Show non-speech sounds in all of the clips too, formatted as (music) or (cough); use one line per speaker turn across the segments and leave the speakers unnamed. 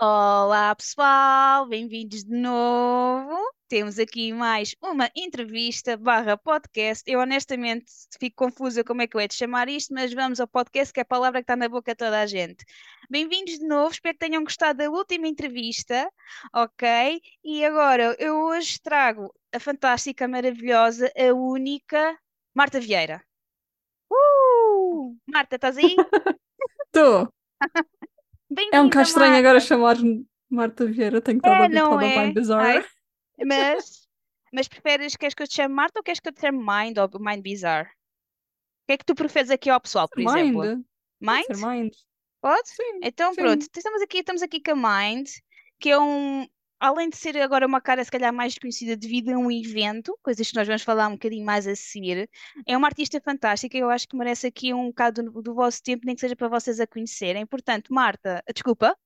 Olá pessoal, bem-vindos de novo. Temos aqui mais uma entrevista barra podcast. Eu honestamente fico confusa como é que eu hei de chamar isto, mas vamos ao podcast, que é a palavra que está na boca de toda a gente. Bem-vindos de novo, espero que tenham gostado da última entrevista, ok? E agora eu hoje trago a fantástica, maravilhosa, a única Marta Vieira. Uh! Marta, estás aí? (laughs)
Estou. É um bocado estranho agora chamar-me Marta Vieira, tenho estado
É,
habituada ao Mind
é?
Bizarre.
Ai, (laughs) mas, mas preferes, queres que eu te chame Marta ou queres que eu te chame Mind ou Mind Bizarre? O que é que tu preferes aqui ao pessoal, por exemplo?
Mind. Pode
Mind?
Mind.
Pode?
Sim,
Então pronto,
sim.
estamos aqui, estamos aqui com a Mind, que é um, além de ser agora uma cara se calhar mais conhecida devido a um evento, coisas que nós vamos falar um bocadinho mais a seguir, é uma artista fantástica, eu acho que merece aqui um bocado do, do vosso tempo, nem que seja para vocês a conhecerem. Portanto, Marta, desculpa,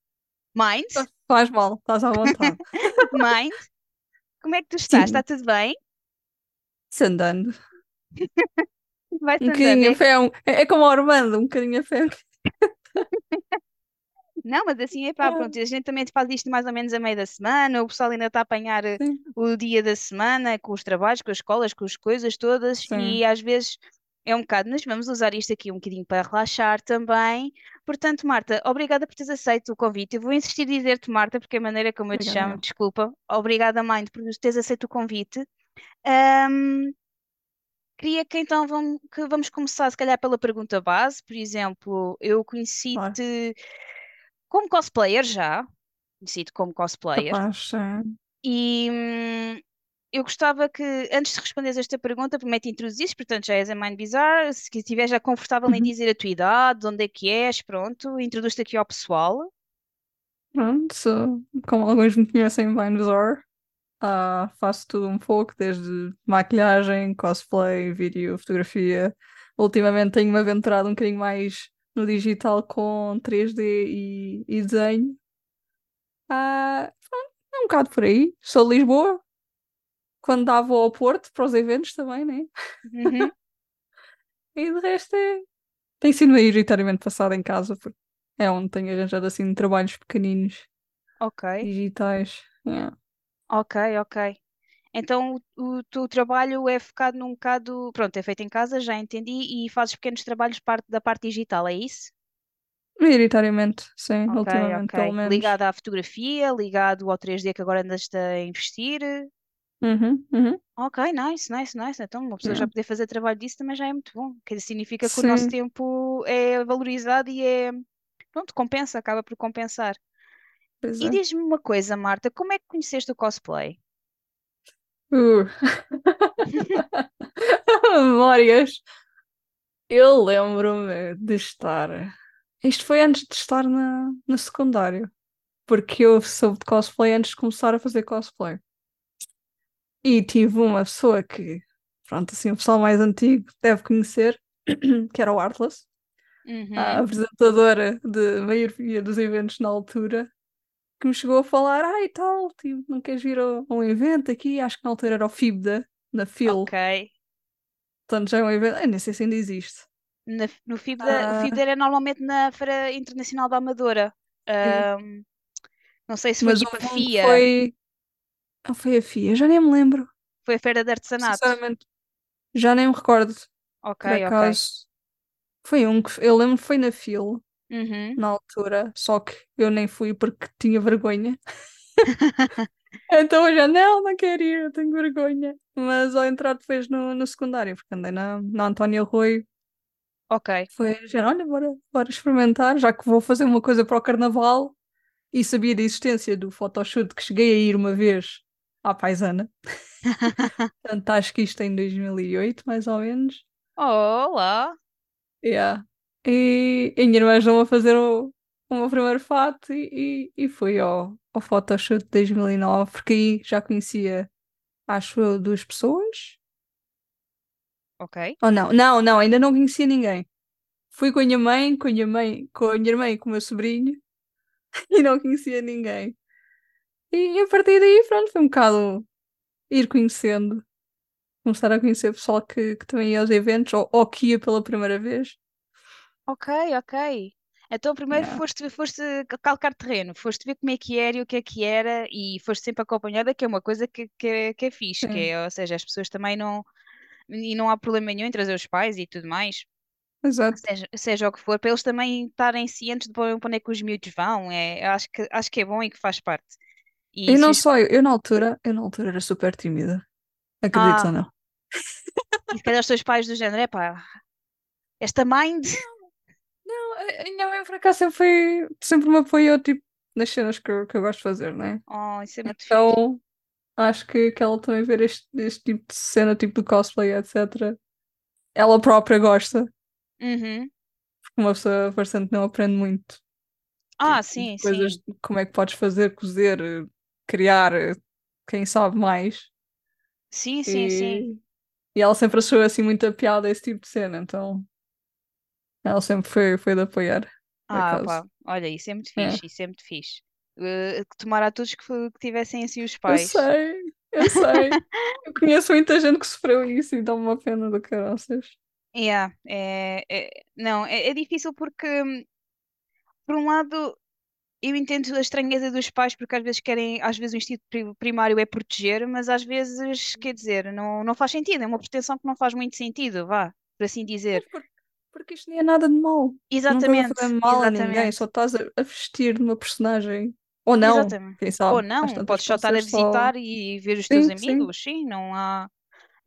Mind,
Faz mal, estás à vontade. (laughs)
Mind, como é que tu estás? Está
Sim,
tudo bem?
se andando. (laughs)
Vai-se
Um
andando,
bocadinho a
é?
fé é, um- é é como a Armando, um bocadinho a fé.
Não, mas assim é pá,
Ah,
pronto, a gente também faz isto mais ou menos a meio da semana, o pessoal ainda está a apanhar eh,
Sim,
o dia da semana com os trabalhos, com as escolas, com as coisas todas
sim.
e às vezes é um bocado, mas vamos usar isto aqui um bocadinho para relaxar também. Portanto, Marta, obrigada por teres aceito o convite. Eu vou insistir em dizer-te, Marta, porque é a maneira como eu te
Obrigada,
chamo, desculpa. Obrigada, mãe, por teres aceito o convite. Ahm, queria que então vamos, que vamos começar, se calhar, pela pergunta base. Por exemplo, eu
Claro,
conheci-te como cosplayer já, conheci-te como cosplayer,
capaz. sim.
e hum, eu gostava que, antes de responderes esta pergunta, primeiro te portanto já és a Mind Bizarre, se estiveres já confortável em
Uhum.
dizer a tua idade, de onde é que és, pronto, introduz-te aqui ao pessoal.
Pronto, como alguns me conhecem, Mind Bizarre. Ah, faço tudo um pouco, desde maquilhagem, cosplay, vídeo, fotografia. Ultimamente tenho-me aventurado um bocadinho mais no digital com 3D e, e desenho. Ah, é um bocado por aí. Sou de Lisboa, quando dava ao Porto para os eventos também, né?
Uhum, (laughs)
E de resto é. Tem sido maioritariamente passado em casa, porque é onde tenho arranjado assim trabalhos pequeninos,
ok,
digitais. Yeah.
ok, ok. Então o, o teu trabalho é focado num bocado, pronto, é feito em casa, já entendi, e fazes pequenos trabalhos parte, da parte digital, é isso?
Maioritariamente, sim,
Ok,
ultimamente pelo menos.
Ligado à fotografia, ligado ao 3D que agora andaste a investir.
Uhum, uhum.
Ok, nice, nice, nice. Então, uma pessoa
Yeah.
já poder fazer trabalho disso também já é muito bom. Que significa que o nosso
Sim,
tempo é valorizado e é, pronto, compensa, acaba por compensar.
pois
E
é.
diz-me uma coisa, Marta, como é que conheceste o cosplay?
Uh. (laughs) Memórias. Eu lembro-me de estar. Isto foi antes de estar na, no secundário, porque eu soube de cosplay antes de começar a fazer cosplay. E tive uma pessoa que, pronto, assim, o pessoal mais antigo deve conhecer, (clears throat) que era o Artless, a
Uhum,
apresentadora de maioria dos eventos na altura, que me chegou a falar: Ah, e tal, tipo, não queres vir a um evento aqui? Acho que na altura era o FIBDA, na
ok.
FIL. Portanto, já é um evento. Eu nem sei se ainda existe.
Na- no FIBDA, o
Ah,
FIBDA era normalmente na Feira Internacional da Amadora. não sei se foi
Mas
tipo a FIA,
foi. Ah, foi a FIA, já nem me lembro.
foi a Feira de Artesanato.
Sinceramente, já nem me recordo.
Ok,
Por
ok.
foi um que eu lembro que foi na FIL,
Uhum.
na altura, só que eu nem fui porque tinha vergonha. (laughs) Então eu já, não, não quero ir, eu tenho vergonha. Mas ao entrar depois no, no secundário, porque andei na, na Antónia Rui,
Ok.
foi já, olha, bora, bora experimentar, já que vou fazer uma coisa para o carnaval e sabia da existência do photoshoot que cheguei a ir uma vez à paisana. (laughs) Portanto, acho que isto em 2008, mais ou menos.
Olá.
Yeah. E, e a minha irmã ajudou a fazer o, o meu primeiro fato e, e, e fui ao, ao photoshoot de 2009, porque aí já conhecia, acho eu, duas pessoas.
Ok.
Ou não, não, não, ainda não conhecia ninguém. Fui com a minha mãe, com a minha mãe, com a minha irmã e com o meu sobrinho (laughs) e não conhecia ninguém. E a partir daí, pronto, foi um bocado ir conhecendo, começar a conhecer o pessoal que, que também ia aos eventos ou, ou que ia pela primeira vez.
Ok, ok. Então primeiro
Yeah.
foste, foste calcar terreno, foste ver como é que era e o que é que era e foste sempre acompanhada, que é uma coisa que, que, é- que é fixe, que
Sim,
é, ou seja, as pessoas também não, e não há problema nenhum em trazer os pais e tudo mais,
exato.
seja, seja o que for, para eles também estarem cientes de para onde é que os miúdos vão, é, acho que, acho que é bom e que faz parte. E
E
se
não
os,
só eu, eu na altura, eu na altura era super tímida. Acredito ou
ah,
não?
e se calhar os teus pais do género, epá, esta mind, (laughs)
a minha mãe por acaso sempre foi, sempre me apoiou tipo, nas cenas que eu, que eu gosto de fazer, né?
oh, isso é muito.
Então acho que, que ela também ver este, este tipo de cena, tipo de cosplay, etc. Ela própria gosta,
Uhum.
porque uma pessoa bastante não aprende muito.
Ah,
Tipo,
sim,
coisas,
sim,
de como é que podes fazer, cozer, criar, quem sabe mais.
sim, sim, sim.
E, e ela sempre achou assim muita piada esse tipo de cena, então ela sempre foi, foi de apoiar,
Ah, pá, olha, isso é muito
É.
fixe, isso é muito fixe. Tomara a todos que, que tivessem assim os
Eu
pais.
sei, eu sei. (laughs) Eu conheço muita gente que sofreu isso e dá-me uma pena do caraças.
Yeah, é, é- não, é, é difícil porque, por um lado, eu entendo a estranheza dos pais porque às vezes querem, às vezes o instinto pri- primário é proteger, mas às vezes, quer dizer, não, não faz sentido, é uma proteção que não faz muito sentido, vá, por assim
Mas
dizer.
por- porque isto nem é nada de mal. Não
Exatamente,
fazer mal a ninguém,
exatamente,
só estás a, vestir de uma personagem. Ou não,
exatamente.
quem
Ou
sabe. Às
não, podes só estar a
ser só.
visitar e ver os teus
Sim, sim.
amigos, sim, não há.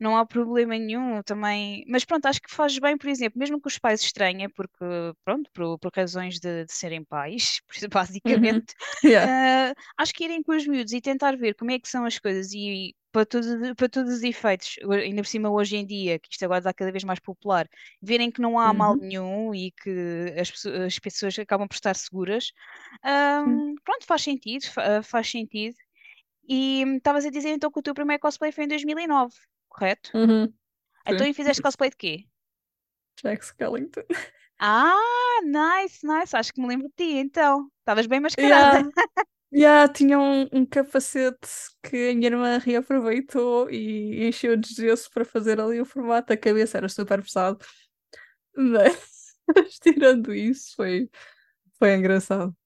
Não há problema nenhum também. Mas pronto, acho que faz bem, por exemplo, mesmo que os pais estranhem, porque, pronto, por, por razões de, de serem pais, (laughs)
Uhum.
basicamente,
Yeah.
ah, acho que irem com os miúdos e tentar ver como é que são as coisas e para, tudo, para todos os efeitos, ainda por cima hoje em dia, que isto agora está cada vez mais popular, verem que não há mal
Uhum.
nenhum e que as, as pessoas acabam por estar seguras, ah,
Sim.
pronto, faz sentido, fa- faz sentido. E hum, estavas a dizer então que o teu primeiro cosplay foi em 2009, correto?
Uhum.
Então, e fizeste cosplay de quê?
Jack Skellington.
Ah, nice, nice. Acho que me lembro de ti, então. Estavas bem mascarada.
Yeah. Yeah, tinha um, um capacete que a minha irmã reaproveitou e encheu de gesso para fazer ali o formato. A cabeça era super pesado, mas (laughs) tirando isso, foi, foi engraçado.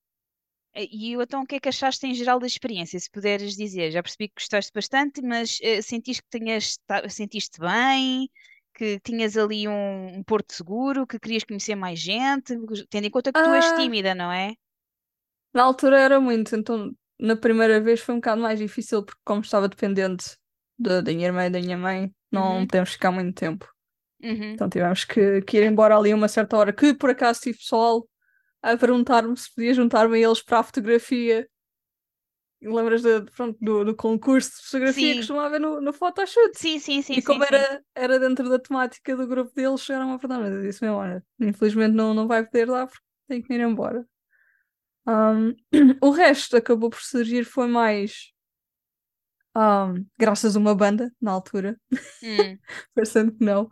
E então, o que é que achaste em geral da experiência? Se puderes dizer, já percebi que gostaste bastante, mas eh, sentiste que tinhas, sentiste bem, que tinhas ali um, um porto seguro, que querias conhecer mais gente, tendo em conta que tu és
Ah,
tímida, não é?
Na altura era muito, então na primeira vez foi um bocado mais difícil porque como estava dependente da, da minha irmã e da minha mãe, não
Uhum,
podemos ficar muito tempo.
uhum.
Então tivemos que, que ir embora ali a uma certa hora, que por acaso tive pessoal a perguntar-me se podia juntar-me a eles para a fotografia. Lembras de, pronto, do, do concurso de fotografia que
Sim,
costumava haver no, no photoshoot?
sim, sim, sim,
E
sim,
como
sim.
era, era dentro da temática do grupo deles, chegaram a perguntar, mas eu disse mesmo, olha, infelizmente não, não vai poder lá porque tem que ir embora. Ahm, (clears throat) o resto acabou por surgir foi mais ahm, graças a uma banda, na altura,
Hum, (laughs)
parecendo que não,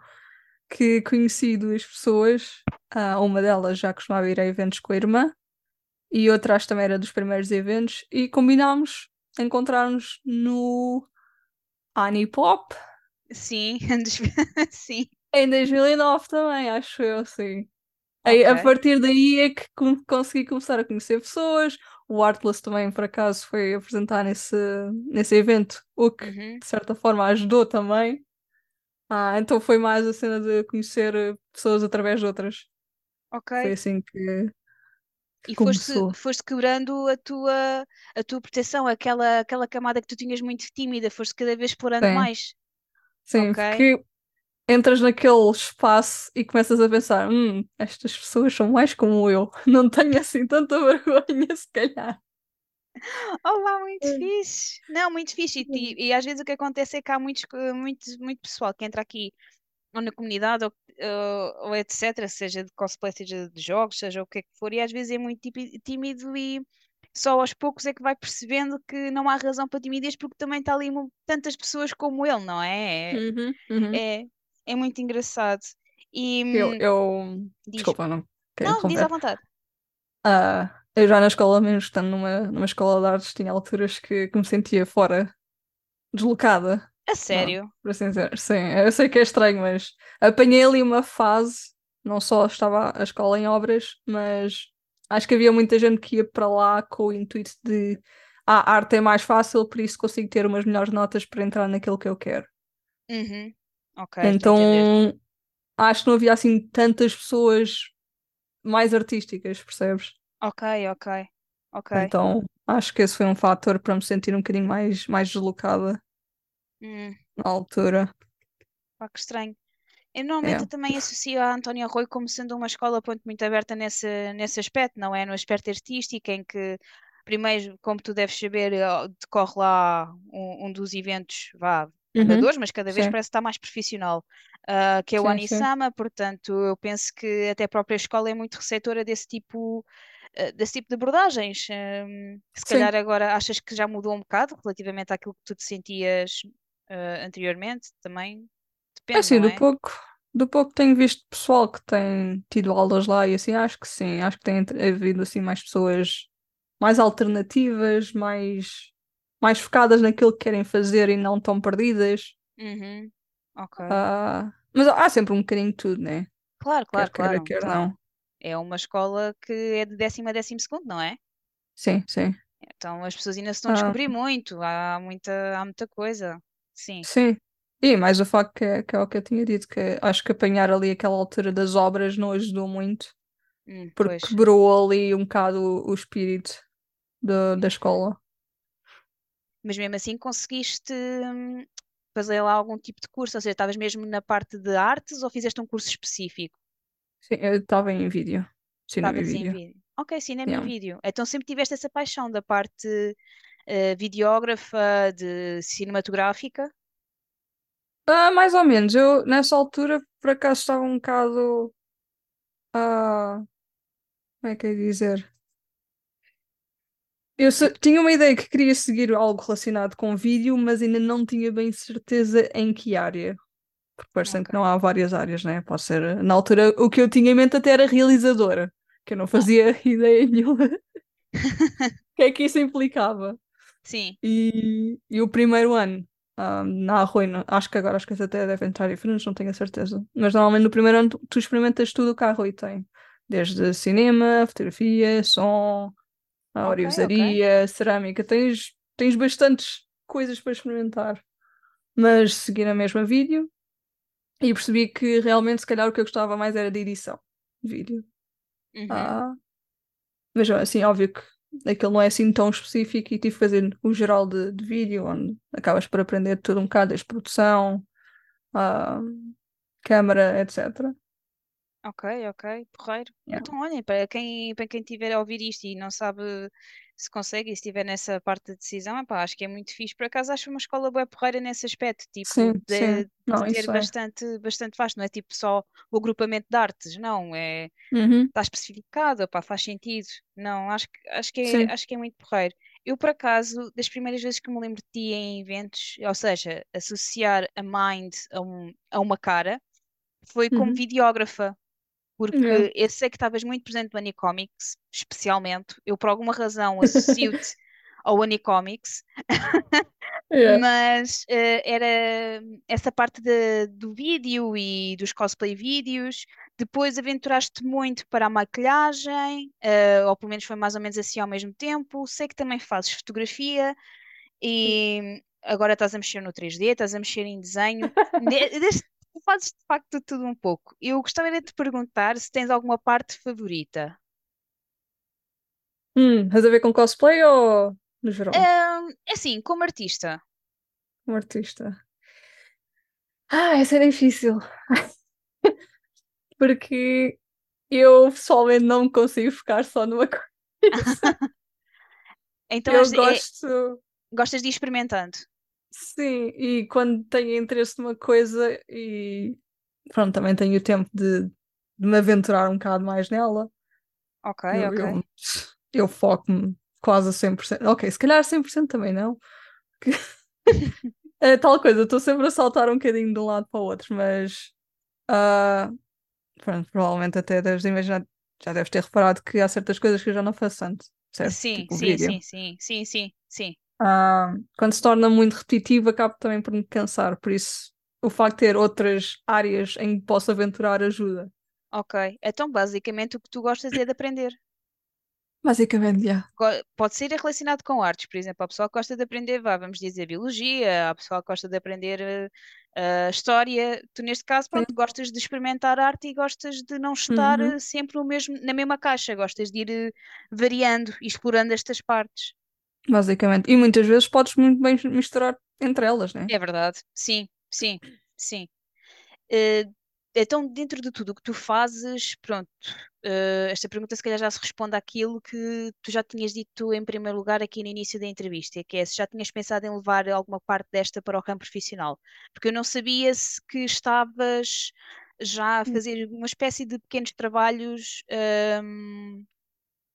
que conheci duas pessoas, ah, uma delas já costumava ir a eventos com a irmã, e outra acho também era dos primeiros eventos, e combinámos encontrar-nos no Anipop
sim, (laughs) (laughs) sim,
em 2009 também, acho eu, sim. Aí, a partir daí é que consegui começar a conhecer pessoas. O Artless também, por acaso, foi apresentar nesse, nesse evento, o que
Uhum,
de certa forma ajudou também. Ah, então foi mais a cena de conhecer eh, pessoas através de outras. Foi
ok.
assim que,
E foste, foste quebrando a tua, a tua proteção, aquela, aquela camada que tu tinhas muito tímida, foste cada vez explorando
Sim,
mais.
sim,
Ok.
porque entras naquele espaço e começas a pensar: hum, estas pessoas são mais como eu, (laughs) não tenho assim tanta vergonha, se calhar.
Olá, muito fixe. Não, muito fixe. E, e às vezes o que acontece é que há muitos, muito, muito pessoal que entra aqui ou na comunidade ou, ou, ou etc., seja de cosplay, seja de jogos, seja o que é que for, e às vezes é muito tímido e só aos poucos é que vai percebendo que não há razão para timidez porque também está ali tantas pessoas como ele, não é?
Uhum, uhum.
É, é, muito engraçado. E
Eu,
hum,
eu... Desculpa, não quero
não, diz à vontade.
Ah, eu já na escola, mesmo estando numa, numa escola de artes, tinha alturas que, que me sentia fora, deslocada.
A
Não,
sério?
por assim dizer. Sim, eu sei que é estranho, mas apanhei ali uma fase, não só estava a escola em obras, mas acho que havia muita gente que ia para lá com o intuito de ah, a arte é mais fácil, por isso consigo ter umas melhores notas para entrar naquilo que eu quero.
Uhum. Ok.
Então acho que não havia assim tantas pessoas mais artísticas, percebes?
Ok, ok, ok.
Então acho que esse foi um fator para me sentir um bocadinho mais, mais deslocada
Hum,
na altura.
pá, que estranho. Eu normalmente
É.
também associo a António Arroio como sendo uma escola pronto, muito aberta nesse, nesse aspecto, não é? No aspecto artístico, em que, primeiro, como tu deves saber, eh, decorre lá um, um dos eventos, vá,
Uhum.
mas cada vez
Sim,
parece estar mais profissional, ah, que é o
sim, sim.
Anisama, portanto, eu penso que até a própria escola é muito receptora desse tipo, eh, desse tipo de abordagens. Hum, se calhar
Sim.
agora achas que já mudou um bocado relativamente àquilo que tu te sentias, eh, anteriormente, também
É
depende,
assim,
não
do
é?
pouco, do pouco tenho visto pessoal que tem tido aulas lá e assim, acho que sim, acho que tem havido assim mais pessoas mais alternativas, mais, mais focadas naquilo que querem fazer e não tão perdidas.
Uhum. Ok.
Ah, mas há sempre um bocadinho de tudo, né?
Claro,
Quer
claro,
queira,
claro.
quer
Então,
não.
é uma escola que é de décimo a décimo segundo, não é?
Sim, sim.
Então as pessoas ainda se estão a
Ah,
descobrir muito, há muita, há muita coisa. Sim,
sim. E mais o facto que é, que é o que eu tinha dito, que acho que apanhar ali aquela altura das obras não ajudou muito,
Hum,
porque
pois.
quebrou ali um bocado o, o espírito da da escola.
Mas mesmo assim conseguiste hum, fazer lá algum tipo de curso, ou seja, estavas mesmo na parte de artes ou fizeste um curso específico?
Sim, eu estava em vídeo. Cinema e vídeo.
vídeo. Ok, cinema e
Yeah.
vídeo. Então sempre tiveste essa paixão da parte eh, videógrafa, de cinematográfica?
Ah, mais ou menos. Eu, nessa altura, por acaso, estava um bocado. ah, como é que é dizer? Eu se- tinha uma ideia que queria seguir algo relacionado com vídeo, mas ainda não tinha bem certeza em que área. Porque parecendo
Ok.
que não há várias áreas, né? Pode ser. Na altura, o que eu tinha em mente até era realizadora, que eu não
Ah,
fazia (laughs) ideia nenhuma o que é que isso implicava.
sim.
E, e o primeiro ano, ah, na Arroio, acho que agora as coisas até devem estar diferentes, não tenho a certeza. Mas normalmente no primeiro ano tu, tu experimentas tudo o que a Arroio tem. Desde cinema, fotografia, som, a
Ok, ok.
orivesaria, cerâmica. Tens, tens bastantes coisas para experimentar. Mas segui na mesma vídeo e percebi que realmente, se calhar, o que eu gostava mais era de edição de vídeo.
Uhum.
Ah, mas assim, óbvio que aquilo não é assim tão específico e tive que fazer o geral de, de vídeo, onde acabas por aprender tudo um bocado, desde produção, a câmara, etc.
Ok, ok, porreiro.
Yeah.
Então, olhem, para quem, para quem tiver a ouvir isto e não sabe se consegue e se estiver nessa parte de decisão, epá, acho que é muito fixe. Por acaso acho uma escola boa porreira nesse aspecto, tipo,
Sim, sim.
de, de
Não,
ter
é.
bastante, bastante vasto, não é tipo só o agrupamento de artes, não, é,
Uhum,
está especificado, epá, faz sentido. Não, acho, que- acho que é,
sim.
acho que é muito porreiro. Eu, por acaso, das primeiras vezes que me lembro de ti em eventos, ou seja, associar a Mind a, um, a uma cara, foi como
Uhum.
videógrafa Porque eu sei que estavas muito presente no Anicomics, especialmente. Eu, por alguma razão, associo-te (laughs) ao Anicomics,
Yeah.
mas eh, era essa parte de- do vídeo e dos cosplay vídeos. Depois aventuraste muito para a maquilhagem, eh, ou pelo menos foi mais ou menos assim ao mesmo tempo. Sei que também fazes fotografia e agora estás a mexer no 3D, estás a mexer em desenho. (laughs) Ne- deste- Fazes de facto tudo um pouco. Eu gostava de te perguntar se tens alguma parte favorita.
Hum, has a ver com cosplay ou no geral?
Ahm, é assim, como artista.
Um artista. Ah, essa é difícil. (laughs) Porque eu pessoalmente não consigo ficar só numa coisa. (laughs)
Então
Eu
é-
gosto.
gostas de ir experimentando.
Sim, e quando tenho interesse numa coisa e pronto, também tenho o tempo de, de me aventurar um bocado mais nela,
Ok,
eu,
ok.
eu, eu foco-me quase a 100%. Ok, se calhar 100% também não. (laughs) É tal coisa, estou sempre a saltar um bocadinho de um lado para o outro, mas ah, pronto, provavelmente até deves imaginar, já deves ter reparado que há certas coisas que eu já não faço tanto, certo?
Sim,
Tipo
sim, sim, sim, sim, sim, sim.
Ah, quando se torna muito repetitivo, acabo também por me cansar. Por isso, o facto de ter outras áreas em que posso aventurar ajuda.
Ok. Então, basicamente, o que tu gostas é de aprender.
Basicamente, já.
Pode ser relacionado com artes, por exemplo, a pessoa que gosta de aprender, vá, vamos dizer, biologia, a pessoa que gosta de aprender eh, história. Tu, neste caso,
Sim.
pronto, gostas de experimentar arte e gostas de não estar
Uhum.
eh, sempre no mesmo, na mesma caixa, gostas de ir variando e explorando estas partes.
Basicamente. E muitas vezes podes muito bem misturar entre elas, né?
É verdade, sim, sim, sim. Eh, então, dentro de tudo o que tu fazes, pronto, eh, esta pergunta se calhar já se responde àquilo que tu já tinhas dito em primeiro lugar aqui no início da entrevista, que é se já tinhas pensado em levar alguma parte desta para o campo profissional, porque eu não sabia se que estavas já a fazer uma espécie de pequenos trabalhos, ehm,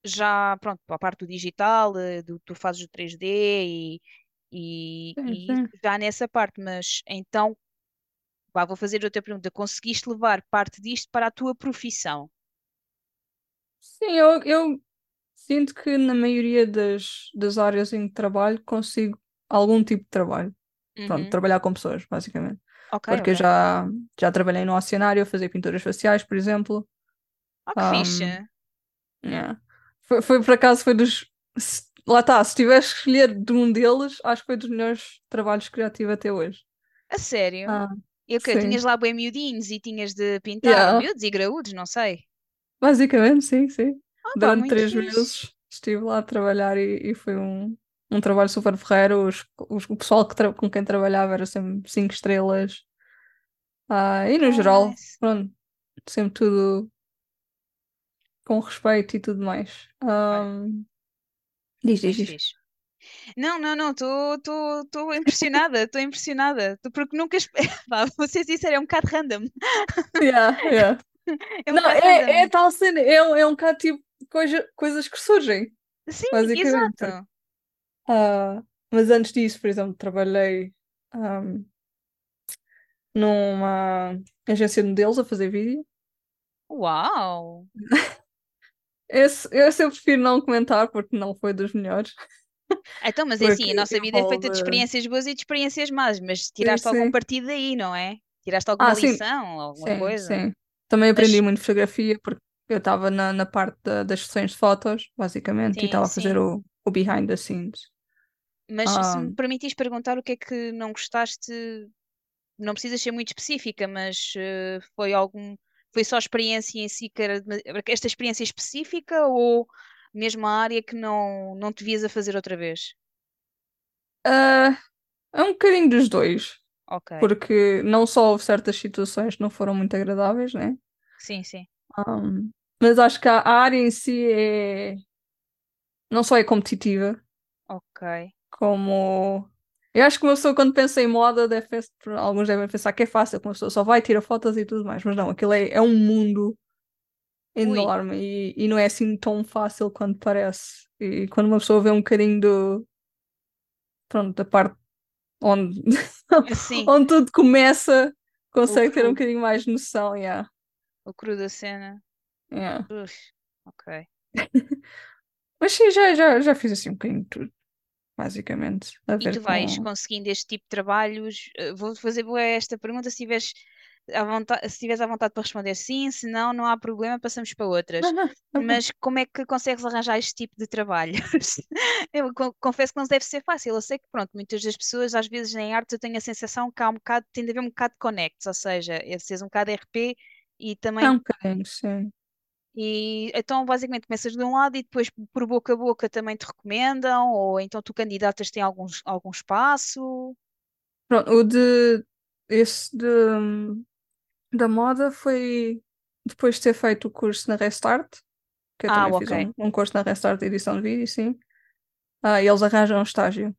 já, pronto, para a parte do digital, eh, do tu fazes o 3D e, e,
Sim,
e
sim.
já nessa parte, mas então Vá, vou fazer outra pergunta. Conseguiste levar parte disto para a tua profissão?
Sim, eu, eu sinto que na maioria das, das áreas em que trabalho consigo algum tipo de trabalho. Pronto,
Uhum.
trabalhar com pessoas, basicamente.
Ok,
Porque eu
ok.
já, já trabalhei no oceanário a fazer pinturas faciais, por exemplo.
Ah, que
Um,
fixe.
yeah. Foi, foi por acaso, foi dos. se- lá está, se tivesse que escolher de um deles, acho que foi dos melhores trabalhos que já tive até hoje.
A sério?
Ah,
E o quê? Tinhas lá bem miudinhos e tinhas de pintar,
Yeah.
miúdos e graúdos, não sei.
Basicamente, sim, sim.
Ah,
Durante três
fixe.
meses estive lá a trabalhar e, e foi um, um trabalho super ferreiro. Os, os- o pessoal que com quem trabalhava era sempre cinco estrelas. Ah, e no geral,
Nice.
pronto, sempre tudo com respeito e tudo mais. Ahm, diz, diz, diz.
fixe. Não, não, não, estou impressionada, estou impressionada. Tô- Porque nunca. espe- (laughs) Pá, vou ser sincera, é um bocado random.
Yeah, yeah. (laughs)
É um
Não, é, é
random.
tal cena, é, um- é um bocado tipo coisa, coisas que surgem,
Sim, exato.
ah, mas antes disso, por exemplo, trabalhei ahm, numa agência de modelos a fazer vídeo.
Uau! (laughs)
Esse, esse eu prefiro não comentar porque não foi dos melhores, (laughs)
Então, mas é assim, a nossa vida é feita de experiências boas e de experiências más, mas
Sim,
tiraste algum
sim.
partido daí, não é? Tiraste alguma
Ah, sim,
lição, alguma
sim,
coisa.
sim. Também aprendi
Mas
muito fotografia porque eu estava na, na parte da- das sessões de fotos, basicamente, e
sim,
estava a fazer
sim.
o, o behind the scenes.
Mas se
Ah,
me permitires perguntar o que é que não gostaste, não precisas ser muito específica, mas eh, foi algum, foi só a experiência em si que era esta experiência específica ou mesmo a área que não, não te vias a fazer outra vez?
ah, é um bocadinho dos dois,
Ok.
porque não só houve certas situações que não foram muito agradáveis, né?
Sim, sim.
Um, mas acho que a área em si é não só é competitiva,
Ok.
como eu acho que uma pessoa quando pensa em moda deve, pens- alguns devem pensar que é fácil, que uma pessoa só vai tirar fotos e tudo mais, mas não, aquilo é, é um mundo enorme e, e não é assim tão fácil quanto parece. E quando uma pessoa vê um bocadinho do, pronto, da parte onde,
Sim, (laughs)
onde tudo começa, consegue ter um bocadinho mais de noção, yeah,
o cru da cena.
yeah.
Uf, ok. (laughs)
Mas sim, já, já, já fiz assim um bocadinho de tudo, basicamente,
E tu vais
com.
conseguindo este tipo de trabalhos? eh, Vou fazer esta pergunta se tiveres à vontade, se tiveres à vontade para responder sim, se não, não há problema, passamos para outras.
não, (laughs) tá.
Mas como é que consegues arranjar este tipo de trabalho? (laughs) Eu co- confesso que não deve ser fácil. Eu sei que, pronto, muitas das pessoas, às vezes em arte, eu tenho a sensação que há um bocado, tem de haver um bocado de connects, ou seja, é seres um bocado RP e
É
também
um bocadinho, sim.
E então, basicamente, começas de um lado e depois, por boca a boca, também te recomendam, ou então tu candidatas tem algum, algum espaço.
Pronto, o de esse de, da moda foi depois de ter feito o curso na Restart, que eu
Ah,
também fiz
ok.
um, um curso na Restart de edição de vídeo, sim. Ah, e eles arranjam um estágio.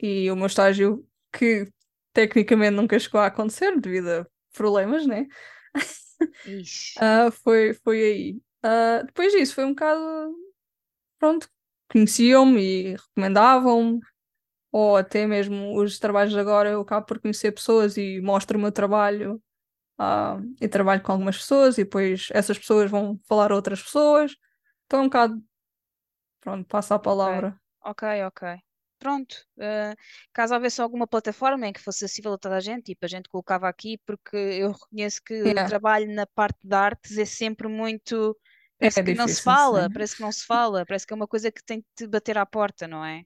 E o meu estágio, que tecnicamente nunca chegou a acontecer devido a problemas, né? (laughs) Ah, foi, foi aí. Ah, depois disso, foi um bocado, pronto, conheciam-me e recomendavam-me, ou até mesmo os trabalhos agora eu acabo por conhecer pessoas e mostro o meu trabalho, ah, e trabalho com algumas pessoas e depois essas pessoas vão falar a outras pessoas. Então é um bocado, pronto, passa a palavra.
ok, ok. Pronto. eh, caso houvesse alguma plataforma em que fosse acessível a toda a gente, tipo, a gente colocava aqui, porque eu reconheço que o
Yeah.
trabalho na parte de artes é sempre muito Parece
É
que não se
difícil,
fala,
sim.
parece que não se fala, parece que é uma coisa que tem que te bater à porta, não é?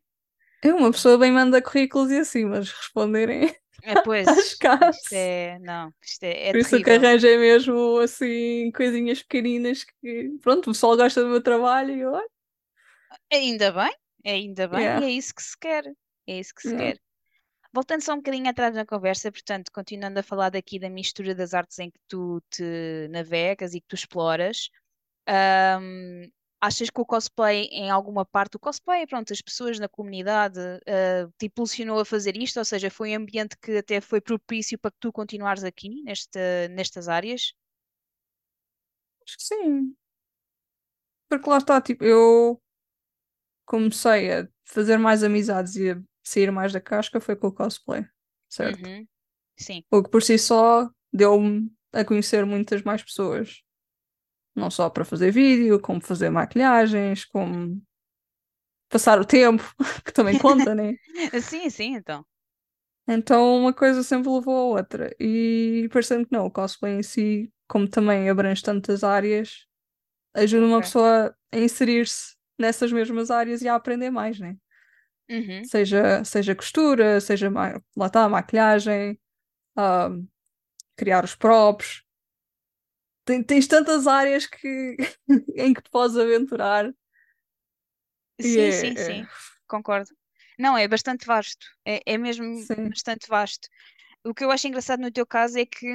É uma pessoa bem manda currículos e assim, mas responderem
É, pois, (laughs) isto é, não, isto é, é
Por isso o que arranjo é mesmo assim, coisinhas pequeninas que, pronto, o pessoal gosta do meu trabalho e eu, olha,
Ainda bem, ainda bem, e
yeah,
é isso que se quer, é isso que se
yeah.
quer. Voltando só um bocadinho atrás na conversa, portanto, continuando a falar daqui da mistura das artes em que tu te navegas e que tu exploras, ahm, achas que o cosplay, em alguma parte, o cosplay, pronto, as pessoas na comunidade, ah, te impulsionou a fazer isto? Ou seja, foi um ambiente que até foi propício para que tu continuares aqui, nesta, nestas áreas?
Acho que sim. Porque lá está, tipo, eu comecei a fazer mais amizades e a sair mais da casca foi com o cosplay, certo?
Uhum, sim.
O que por si só deu-me a conhecer muitas mais pessoas. Não só para fazer vídeo, como fazer maquilhagens, como passar o tempo, (laughs) que também conta, né? (laughs)
Sim, sim, então.
Então uma coisa sempre levou a outra. E parecendo que não, o cosplay em si, como também abrange tantas áreas, ajuda uma
Ok.
pessoa a inserir-se nessas mesmas áreas e a aprender mais, né?
Uhum.
Seja, seja costura, seja ma- lá está, maquilhagem, ah, criar os props. Tem- tens tantas áreas que, (laughs) em que te podes aventurar
Sim,
é,
sim,
é-
sim, concordo. Não, é bastante vasto, é, é mesmo
sim.
bastante vasto. O que eu acho engraçado no teu caso é que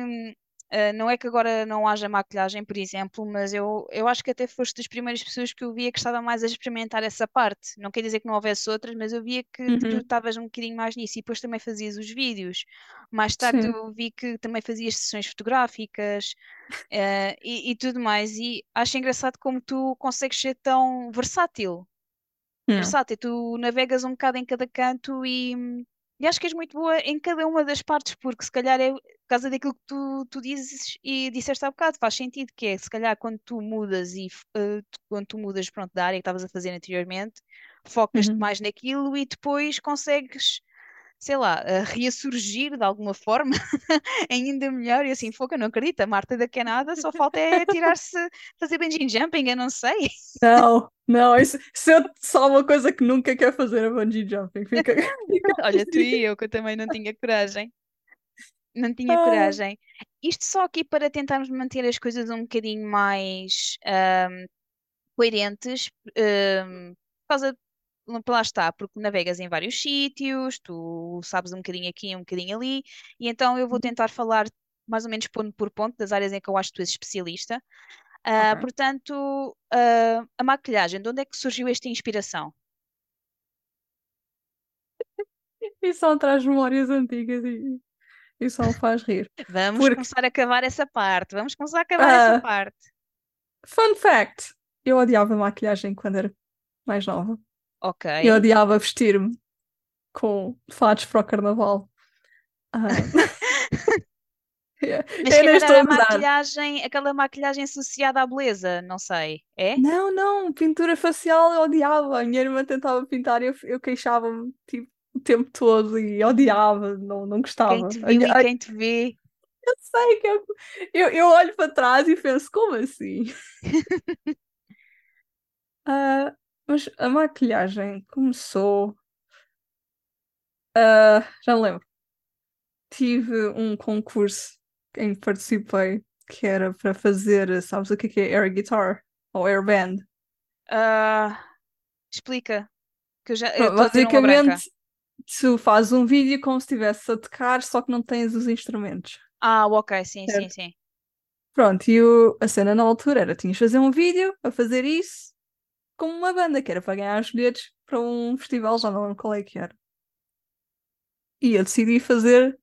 ah, não é que agora não haja maquilhagem, por exemplo, mas eu, eu acho que até foste das primeiras pessoas que eu via que estava mais a experimentar essa parte. Não quer dizer que não houvesse outras, mas eu via que tu
Uhum,
estavas um bocadinho mais nisso e depois também fazias os vídeos. Mais tarde
sim.
eu vi que também fazias sessões fotográficas, ah, e, e tudo mais. E acho engraçado como tu consegues ser tão versátil
Yeah.
versátil, tu navegas um bocado em cada canto e, e acho que és muito boa em cada uma das partes, porque se calhar é por causa daquilo que tu, tu dizes e disseste há bocado, faz sentido, que é se calhar quando tu mudas e tu- quando tu mudas pronto, da área que estavas a fazer anteriormente, focas-te
Uhum.
mais naquilo e depois consegues, sei lá, eh, reassurgir de alguma forma (laughs) ainda melhor e assim, foca, não acredita, a Marta da nada só falta é tirar-se, fazer bungee jumping, eu não sei.
Não, não, isso, isso é só uma coisa que nunca quer fazer a bungee jumping. Fica, (laughs) (laughs)
Olha, tu
assim.
e eu, que eu também não tinha coragem. Não tinha
Ah,
coragem. Isto só aqui para tentarmos manter as coisas um bocadinho mais ahm, coerentes, ahm, por causa, lá está, porque navegas em vários sítios, tu sabes um bocadinho aqui, um bocadinho ali, e então eu vou tentar falar mais ou menos ponto por ponto das áreas em que eu acho que tu és especialista.
Ok.
portanto, ah, a maquilhagem, de onde é que surgiu esta inspiração? (laughs)
E só traz memórias antigas e, e só faz rir.
Vamos
Porque,
começar a cavar essa parte, vamos começar a cavar essa
ah,
parte.
fun fact, eu odiava maquilhagem quando era mais nova.
Ok.
Eu odiava vestir-me com fatos para o carnaval. Ah, (laughs) (laughs)
Mas
eu nem
calhar
estou
era
a
a maquilhagem, aquela maquilhagem associada à beleza, não sei. É?
Não, não, pintura facial eu odiava. A minha irmã tentava pintar e eu, eu queixava-me tipo, o tempo todo e odiava, não, não
Quem
gostava.
te
A
viu
minha-
e quem te vê.
eu sei que eu, eu, eu olho para trás e penso, como assim? (laughs) Ah, mas a maquilhagem começou. ah, já me lembro. Tive um concurso em que participei que era para fazer, sabes o que é que é air guitar ou air band?
Ah, explica, que eu já eu
Pronto, basicamente, tu fazes um vídeo como se estivesse a tocar, só que não tens os instrumentos.
Ah, ok, sim, sim,
Certo.
sim.
Pronto, e o- a cena na altura era: tinhas de fazer um vídeo a fazer isso como uma banda, que era para ganhar os bilhetes para um festival, já não lembro qual é que era. E eu decidi fazer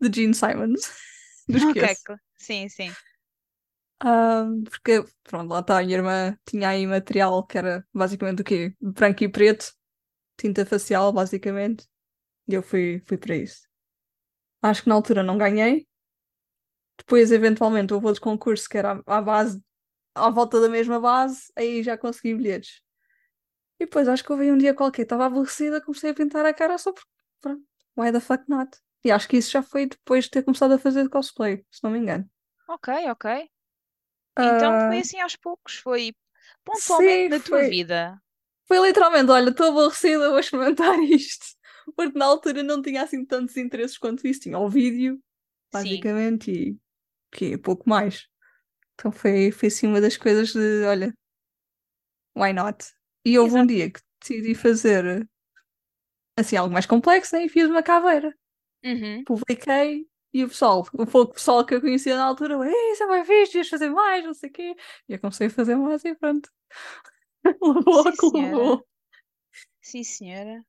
de Gene Simons, (laughs) não
Ok,
esqueço.
cl- sim, sim.
Ahm, porque, pronto, lá está, a minha irmã tinha aí material que era basicamente o quê? Branco e preto, tinta facial, basicamente, e eu fui, fui para isso. Acho que na altura não ganhei, depois, eventualmente, houve outro concurso que era à base, à volta da mesma base, aí já consegui bilhetes. E depois, acho que houve um dia qualquer, estava aborrecida, comecei a pintar a cara só porque, pronto, why the fuck not? E acho que isso já foi depois de ter começado a fazer cosplay, se não me engano.
Ok, ok. Então foi
Ah,
assim aos poucos, foi. pontualmente
Sim,
na tua
foi-
vida?
Foi literalmente, olha, estou aborrecida, vou experimentar (laughs) isto. Porque na altura não tinha assim tantos interesses quanto isso. Tinha o vídeo,
Sim.
basicamente, e que pouco mais. Então foi, foi assim uma das coisas de, olha, why not? E houve um
Exato.
dia que decidi fazer assim algo mais complexo, né? E fiz uma caveira.
Uhum.
Publiquei e o pessoal, o pouco pessoal que eu conhecia na altura, isso é bem fixe, devias fazer mais, não sei o quê. E eu comecei a fazer mais e pronto. (laughs) Levou
Sim,
que levou.
Sim, senhora.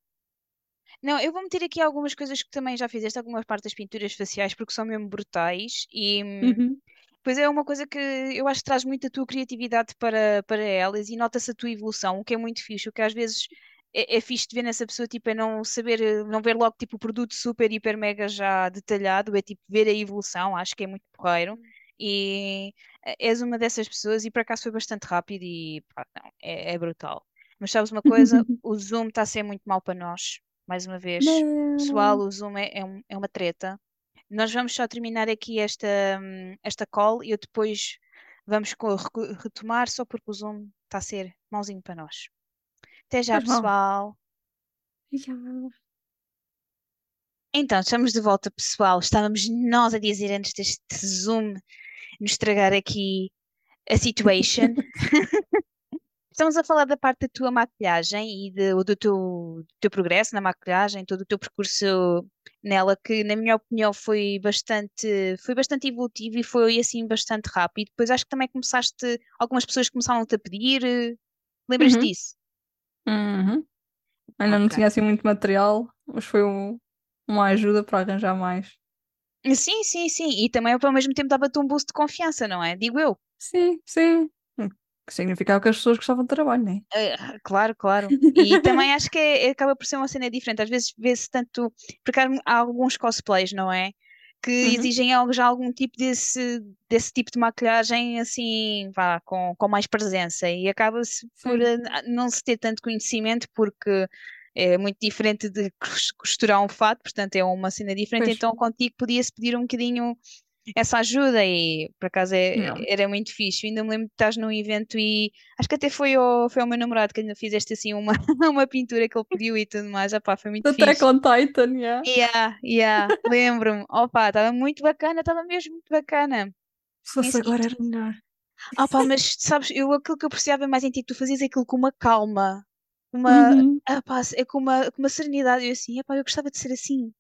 Não, eu vou meter aqui algumas coisas que também já fizeste, algumas partes das pinturas faciais, porque são mesmo brutais. E hum,
Uhum.
Pois é uma coisa que eu acho que traz muito a tua criatividade para, para elas e nota-se a tua evolução, o que é muito fixe, o que às vezes é, é fixe de ver nessa pessoa, tipo, é não saber, eh, não ver logo tipo o produto super, hiper, mega já detalhado, é tipo ver a evolução, acho que é muito porreiro. E eh, és uma dessas pessoas e por acaso foi bastante rápido e pá, não, é, é brutal. Mas sabes uma coisa? (laughs) O Zoom está a ser muito mau para nós, mais uma vez. Pessoal,
Não.
o Zoom é, é, um- é uma treta. Nós vamos só terminar aqui esta, hum, esta call e eu depois vamos retomar só porque o Zoom está a ser mauzinho para nós. Até já,
mal.
pessoal. Então, estamos de volta, pessoal. Estávamos nós a dizer antes deste Zoom nos estragar aqui a (laughs) situation. (laughs) Estamos a falar da parte da tua maquilhagem e de- do teu, do teu progresso na maquilhagem, todo o teu percurso nela, que na minha opinião foi bastante, foi bastante evolutivo e foi assim bastante rápido. Depois acho que também começaste, algumas pessoas começaram-te a pedir, lembras
Uhum.
disso?
Uhum. Ainda não
Ok.
tinha assim muito material, mas foi um- uma ajuda para arranjar mais.
Sim, sim, sim. E também ao mesmo tempo dava-te um boost de confiança, não é? Digo eu.
Sim, sim. Que significava que as pessoas gostavam do trabalho, né?
Ah, claro, claro. E (laughs) também acho que é- acaba por ser uma cena diferente. Às vezes vê-se tanto. Porque há alguns cosplays, não é? Que
Uhum.
exigem já algum tipo desse, desse tipo de maquilhagem, assim, vá, com, com mais presença. E acaba-se por ah, não se ter tanto conhecimento, porque é muito diferente de cos- costurar um fato, portanto é uma cena diferente.
Pois.
Então contigo podia-se pedir um bocadinho essa ajuda e por acaso é- era muito fixe. Ainda me lembro de estás num evento e acho que até foi ao, foi ao meu namorado que ainda fizeste assim uma, (laughs) uma pintura que ele pediu e tudo mais. Opá, foi muito fixe.
Attack on Titan, yeah.
Yeah, yeah, lembro-me. Opa, estava muito bacana, estava mesmo muito bacana.
Se fosse agora era melhor.
Opa, mas sabes, eu aquilo que eu apreciava mais em ti, tu fazias aquilo com uma calma, uma,
Uhum.
opá, é com uma, com uma serenidade. Eu assim, epá, eu gostava de ser assim.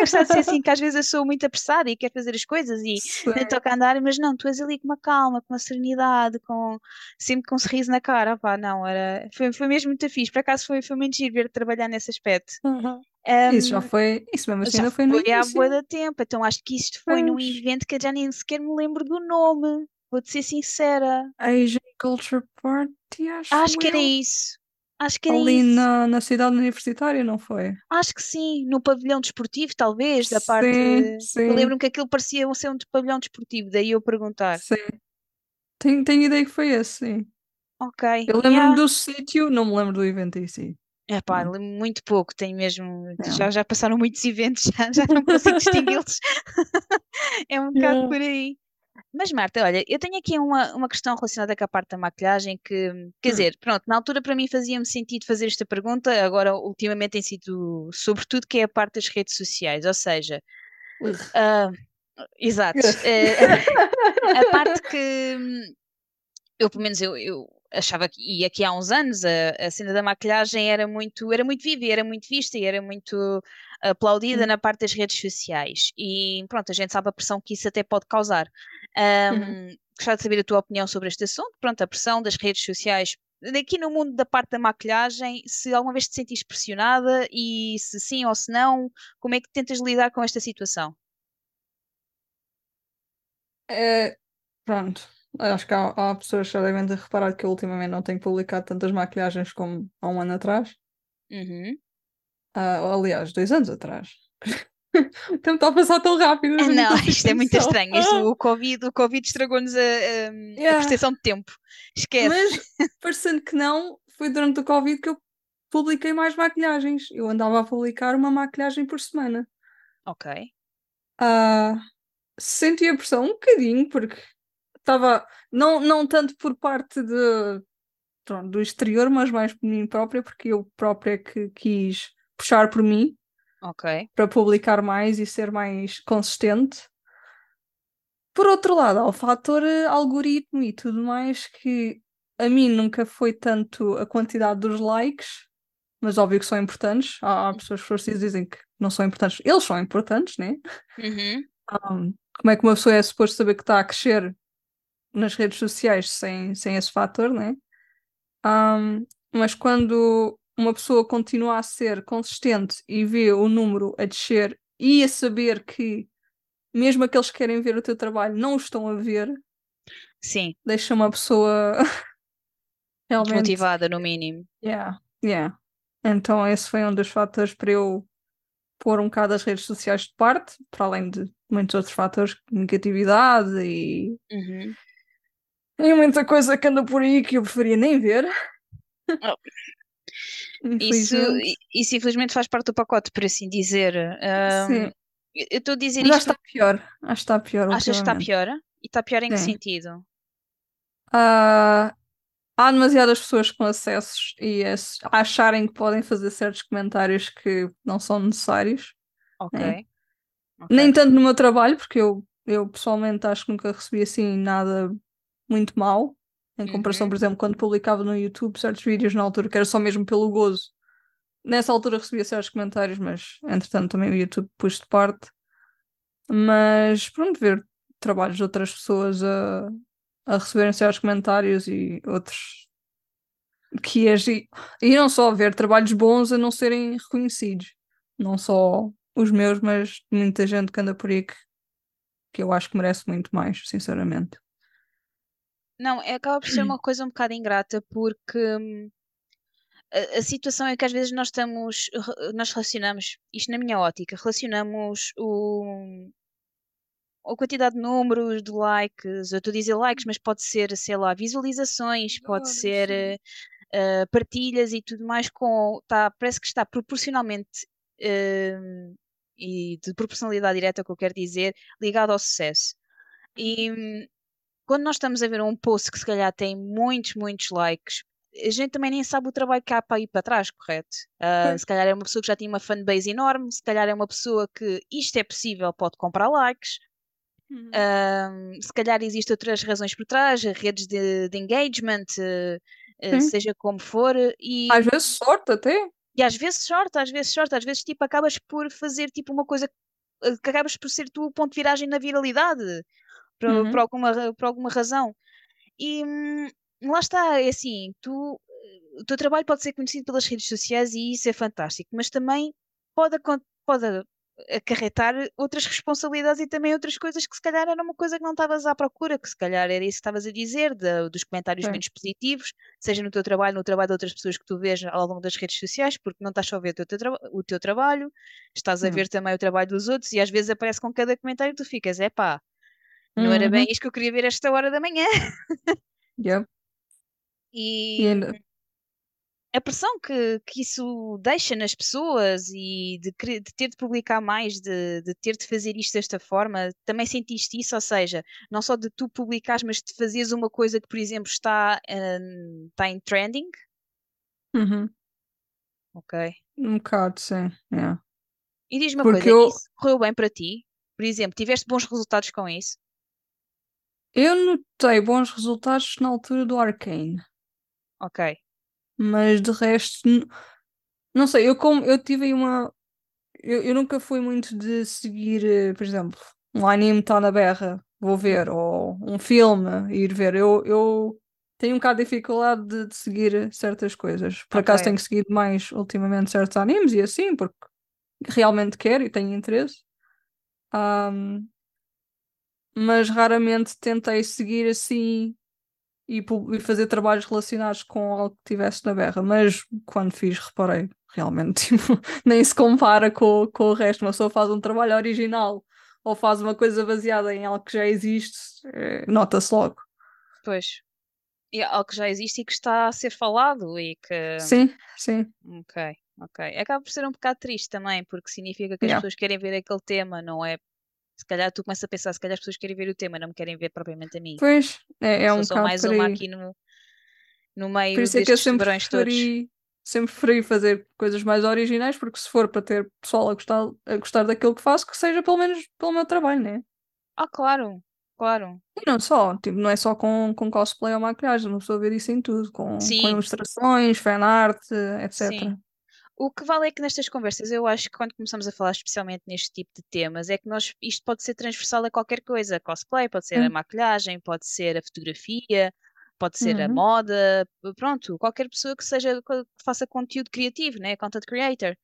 Gostava de ser assim, que às vezes eu sou muito apressada e quero fazer as coisas e ainda toca a andar, mas não, tu és ali com uma calma, com uma serenidade, com, sempre com um sorriso na cara, não, era, foi, foi mesmo muito fixe, por acaso foi, foi muito giro ver trabalhar nesse aspecto.
Uhum.
Um,
Isso já foi. Isso mesmo assim
já
ainda foi no
foi há
início.
bué de tempo, então acho que isto foi num evento que eu já nem sequer me lembro do nome, vou-te ser sincera.
Asian Culture Party, acho,
Acho que era isso, acho que era
Ali
isso.
na, na cidade universitária, não foi?
Acho que sim, no pavilhão desportivo, talvez, da
Sim,
parte. Eu
sim,
lembro-me que aquilo parecia ser um pavilhão desportivo, daí eu perguntar.
sim. Tenho, tenho ideia que foi esse, sim.
Ok,
Eu lembro-me
yeah.
do sítio, não me lembro do evento em si.
Epá,
Não.
lembro muito pouco, tenho mesmo.
É.
Já, já passaram muitos (laughs) eventos, já, já não consigo (laughs) distingui-los. (laughs) É um bocado
Yeah.
por aí. Mas Marta, olha, eu tenho aqui uma, uma questão relacionada com a parte da maquilhagem que, quer
Hum.
dizer, pronto, na altura para mim fazia-me sentido fazer esta pergunta, agora ultimamente tem sido sobretudo que é a parte das redes sociais, ou seja, ah, exato, (laughs) eh, a parte que eu pelo menos eu, eu achava que, e aqui há uns anos, a, a cena da maquilhagem era muito, era muito viva, era muito vista e era muito aplaudida
Hum.
na parte das redes sociais. E pronto, a gente sabe a pressão que isso até pode causar.
Uhum.
Um, gostava de saber a tua opinião sobre este assunto. Pronto, a pressão das redes sociais. Aqui no mundo da parte da maquilhagem, se alguma vez te sentiste pressionada e se sim ou se não, como é que tentas lidar com esta situação?
É, pronto. Acho que há, há pessoas que já devem ter reparado que eu ultimamente não tenho publicado tantas maquilhagens como há um ano atrás.
Uhum.
Ah, aliás, dois anos atrás. (laughs) O tempo está a passar tão rápido,
Não,
consigo
isto é muito estranho. Isto,
Ah,
o Covid, o Covid estragou-nos a, a- a
Yeah.
percepção de tempo. Esquece.
mas (laughs) parecendo que não, foi durante o Covid que eu publiquei mais maquilhagens. Eu andava a publicar uma maquilhagem por semana.
Ok.
Ah, senti a pressão um bocadinho, porque estava, não, não tanto por parte de, pronto, do exterior, mas mais por mim própria, porque eu própria que quis puxar por mim
Ok.
para publicar mais e ser mais consistente. Por outro lado, há o fator eh, algoritmo e tudo mais que a mim nunca foi tanto a quantidade dos likes, mas óbvio que são importantes. Há, há pessoas que dizem que não são importantes. Eles são importantes, né?
Uhum.
Um, como é que uma pessoa é suposto saber que está a crescer nas redes sociais sem, sem esse fator, né? Um, mas quando uma pessoa continua a ser consistente e vê o número a descer e a saber que mesmo aqueles que querem ver o teu trabalho não o estão a ver,
Sim,
deixa uma pessoa (laughs) realmente.
motivada no mínimo.
Yeah, yeah. Então esse foi um dos fatores para eu pôr um bocado as redes sociais de parte, para além de muitos outros fatores, negatividade e,
Uhum.
e muita coisa que anda por aí que eu preferia nem ver.
Oh. (laughs) Isso, isso infelizmente faz parte do pacote, por assim dizer. Um,
Sim.
eu estou a dizer
Mas acho
isto.
que está pior. Acho que está pior
Achas que está pior? E está pior em que
Sim.
sentido?
Ah, há demasiadas pessoas com acessos e a acharem que podem fazer certos comentários que não são necessários.
Ok.
É.
ok.
Nem tanto no meu trabalho, porque eu, eu pessoalmente acho que nunca recebi assim nada muito mal. Em comparação,
Uhum.
por exemplo, quando publicava no YouTube certos vídeos na altura que era só mesmo pelo gozo. Nessa altura recebia certos comentários, mas entretanto também o YouTube pus de parte. Mas pronto, ver trabalhos de outras pessoas a, a receberem certos comentários e outros que agi... e não só ver trabalhos bons a não serem reconhecidos. Não só os meus, mas muita gente que anda por aí que, que eu acho que merece muito mais, sinceramente.
Não, é, acaba por ser uma (clears throat) coisa um bocado ingrata porque hum, a, a situação é que às vezes nós estamos, nós relacionamos, isto na minha ótica, relacionamos o, a quantidade de números, de likes, eu estou a dizer likes, mas pode ser, sei lá, visualizações, pode ser eh, partilhas e tudo mais com, tá, parece que está proporcionalmente hum, e de proporcionalidade direta, o que eu quero dizer, ligado ao sucesso. E hum, quando nós estamos a ver um post que se calhar tem muitos, muitos likes, a gente também nem sabe o trabalho que há para ir para trás, correto?
Pois.
se calhar é uma pessoa que já tinha uma fanbase enorme, se calhar é uma pessoa que isto é possível, pode comprar likes,
Uhum.
Se calhar existem outras razões por trás, redes de, de engagement,
Sim.
seja como for, e,
Às vezes sorte até.
e às vezes sorte, às vezes sorte, às vezes tipo acabas por fazer tipo uma coisa eh, que acabas por ser tu o ponto de viragem na viralidade, por,
Uhum.
por alguma, por alguma razão. E hum, lá está, é assim, tu, eh, o teu trabalho pode ser conhecido pelas redes sociais e isso é fantástico, mas também pode, pode acarretar outras responsabilidades e também outras coisas que se calhar era uma coisa que não estavas à procura, que se calhar era isso que estavas a dizer, da- dos comentários
Sim.
menos positivos, seja no teu trabalho, no trabalho de outras pessoas que tu vês ao longo das redes sociais, porque não estás só a ver o teu, traba- o teu trabalho, estás a
Hum.
ver também o trabalho dos outros e às vezes aparece com cada comentário que tu ficas, é pá, não era bem
Uhum.
isto que eu queria ver esta hora da manhã.
Yep.
E
E ainda-
a pressão que, que isso deixa nas pessoas e de, de ter de publicar mais, de, de ter de fazer isto desta forma, também sentiste isso? Ou seja, não só de tu publicares, mas de fazeres uma coisa que, por exemplo, está, hum, está em trending?
Uhum.
Ok.
Um bocado, sim. yeah.
E diz-me uma
Porque
coisa,
eu,
isso correu bem para ti? Por exemplo, tiveste bons resultados com isso?
Eu notei bons resultados na altura do Arcane,
Ok.
mas de resto, n- não sei, eu como eu tive aí uma. Eu, eu nunca fui muito de seguir, eh, por exemplo, um anime está na berra, vou ver, ou um filme, ir ver. Eu, eu tenho um bocado de dificuldade de, de seguir certas coisas. Por acaso
Ok.
tenho seguido mais ultimamente certos animes e assim, porque realmente quero e tenho interesse. Ahm, mas raramente tentei seguir assim e, e fazer trabalhos relacionados com algo que tivesse na berra. Mas quando fiz, reparei, realmente, (laughs) tipo, nem se compara com, com o resto. Uma pessoa faz um trabalho original ou faz uma coisa baseada em algo que já existe, eh, nota-se logo.
Pois. E é algo que já existe e que está a ser falado e que.
Sim, sim,
Ok, ok. Acaba por ser um bocado triste também, porque significa que as
yeah.
pessoas querem ver aquele tema, não é Se calhar tu começas a pensar, se calhar as pessoas querem ver o tema, não me querem ver propriamente a mim.
Pois, é, é
Sou
um
só
bocado
mais
por
uma aqui no, no
Por
meio
isso é que eu sempre
tubarões todos.
preferi, sempre preferi fazer coisas mais originais, porque se for para ter pessoal a gostar, a gostar daquilo que faço, que seja pelo menos pelo meu trabalho, né?
Ah, claro, claro.
E não só, tipo, não é só com, com cosplay ou maquilhagem, uma pessoa ver isso em tudo, com, com ilustrações, fanart, etc.
sim. O que vale é que nestas conversas, eu acho que quando começamos a falar especialmente neste tipo de temas, é que nós, isto pode ser transversal a qualquer coisa. Cosplay, pode ser a
Sim.
maquilhagem, pode ser a fotografia, pode ser a
Uhum.
moda, pronto, qualquer pessoa que seja, que faça conteúdo criativo, né? Content creator.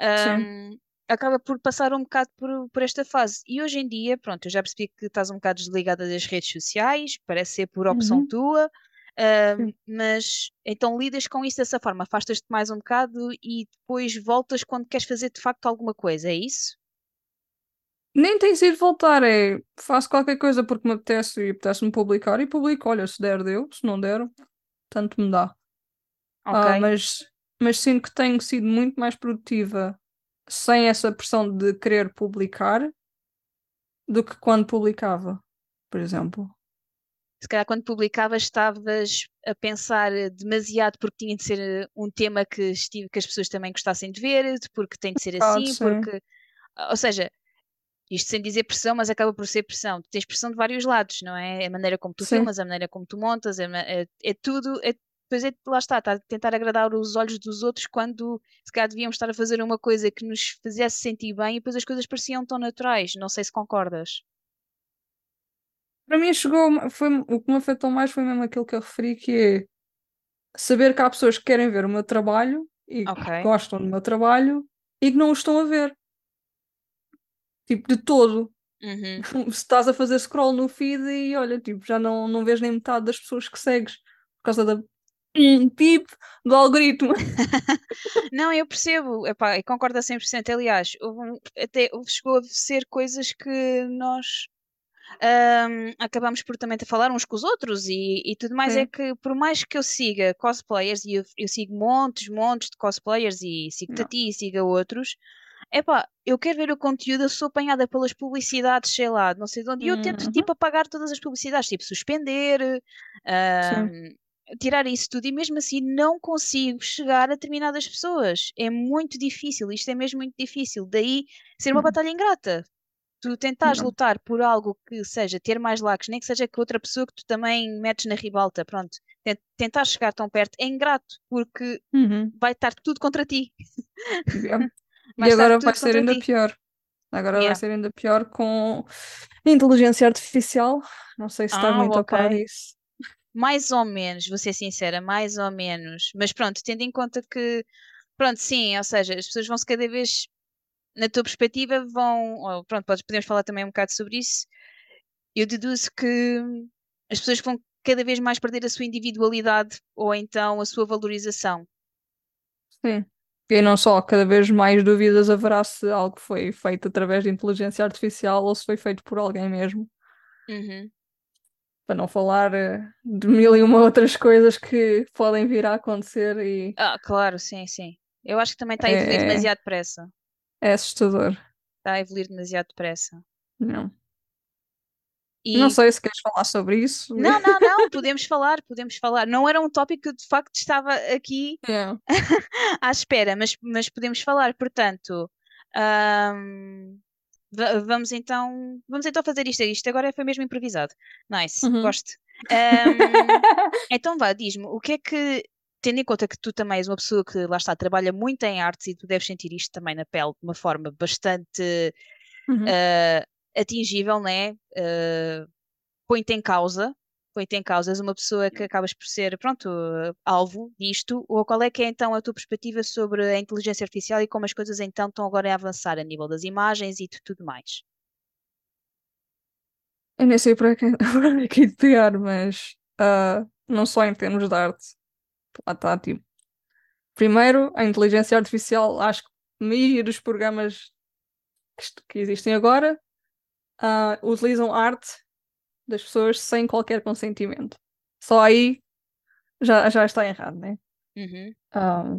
Um, acaba por passar um bocado por, por esta fase. E hoje em dia, pronto, eu já percebi que estás um bocado desligada das redes sociais, parece ser por opção
Uhum.
tua,
Sim.
mas então lidas com isso dessa forma, afastas-te mais um bocado e depois voltas quando queres fazer de facto alguma coisa, é isso?
Nem tem sido voltar, é faço qualquer coisa porque me apetece e apetece-me publicar e publico. Olha, se der, deu, se não der, tanto me dá. Ah,
Ok.
mas, mas sinto que tenho sido muito mais produtiva sem essa pressão de querer publicar do que quando publicava, por exemplo.
Se calhar quando publicavas estavas a pensar demasiado porque tinha de ser eh, um tema que, estive, que as pessoas também gostassem de ver, porque tem de ser
Ah,
assim,
sim.
porque. Ou seja, isto sem dizer pressão, mas acaba por ser pressão. Tu tens pressão de vários lados, não é? A maneira como tu
Sim.
filmas, a maneira como tu montas, é, é- é tudo. É, depois é, lá está, está a tentar agradar os olhos dos outros quando se calhar devíamos estar a fazer uma coisa que nos fizesse sentir bem e depois as coisas pareciam tão naturais. Não sei se concordas.
Para mim chegou, foi, o que me afetou mais foi mesmo aquilo que eu referi, que é saber que há pessoas que querem ver o meu trabalho e que
Ok.
gostam do meu trabalho e que não o estão a ver. Tipo, de todo.
Uhum.
Se (laughs) estás a fazer scroll no feed e olha, tipo, já não, não vês nem metade das pessoas que segues por causa da pip do algoritmo. (laughs)
Não, eu percebo, epá, e concordo a 100%. Aliás, houve até houve- chegou a ser coisas que nós ahm, acabamos por também falar uns com os outros e, e tudo mais. É
Sim.
que por mais que eu siga cosplayers, e eu, eu sigo montes, montes de cosplayers e sigo-te a ti e sigo a outros, epá, eu quero ver o conteúdo, eu sou apanhada pelas publicidades, sei lá, não sei de onde, e eu tento
Uhum.
tipo apagar todas as publicidades, tipo suspender, tirar isso tudo, e mesmo assim não consigo chegar a determinadas pessoas. É muito difícil, isto é mesmo muito difícil. Daí ser uma
Hum.
batalha ingrata. Tu tentares
Não.
lutar por algo que seja ter mais likes, nem que seja que outra pessoa que tu também metes na ribalta, pronto. Tent- Tentar chegar tão perto é ingrato, porque
Uhum.
vai estar tudo contra ti.
Yeah. (laughs)
Vai
E agora vai ser ainda
ti.
pior. Agora vai
Yeah.
ser ainda pior com inteligência artificial. Não sei se estás
Ah,
muito a par disso.
Mais ou menos, vou ser sincera, mais ou menos. Mas pronto, tendo em conta que, pronto, sim, ou seja, as pessoas vão-se cada vez, na tua perspectiva, vão, pronto, podemos falar também um bocado sobre isso. Eu deduzo que as pessoas vão cada vez mais perder a sua individualidade ou então a sua valorização.
Sim. E não só, cada vez mais dúvidas haverá se algo foi feito através de inteligência artificial ou se foi feito por alguém mesmo.
Uhum.
Para não falar eh, de mil e uma outras coisas que podem vir a acontecer e
Ah, claro, sim, sim. Eu acho que também está a evoluir
é,
demasiado depressa.
É assustador.
Está a evoluir demasiado depressa.
Não. Não
E
sei se queres falar sobre isso.
não, não, não, podemos falar, podemos falar. Não era um tópico que de facto estava aqui
Yeah. (laughs) (laughs)
à espera, mas, mas podemos falar. Portanto, va- vamos então, vamos então fazer isto. Isto agora foi mesmo improvisado. Nice,
Uhum.
gosto. Ahm, (laughs) então vá, diz-me, o que é que, tendo em conta que tu também és uma pessoa que lá está, trabalha muito em artes e tu deves sentir isto também na pele de uma forma bastante
Uhum.
ah, atingível, né? Ah, põe-te em causa, põe-te em causa, és uma pessoa que acabas por ser, pronto, alvo disto, ou qual é que é então a tua perspectiva sobre a inteligência artificial e como as coisas então estão agora a avançar a nível das imagens e de tudo mais?
Eu nem sei para quem (laughs) para que de pegar, mas ah, não só em termos de arte. Lá está, tipo. Primeiro, a inteligência artificial, acho que a maioria dos programas que, existem agora ah, utilizam arte das pessoas sem qualquer consentimento. Só aí já, já está errado, né?
Uhum.
Ah,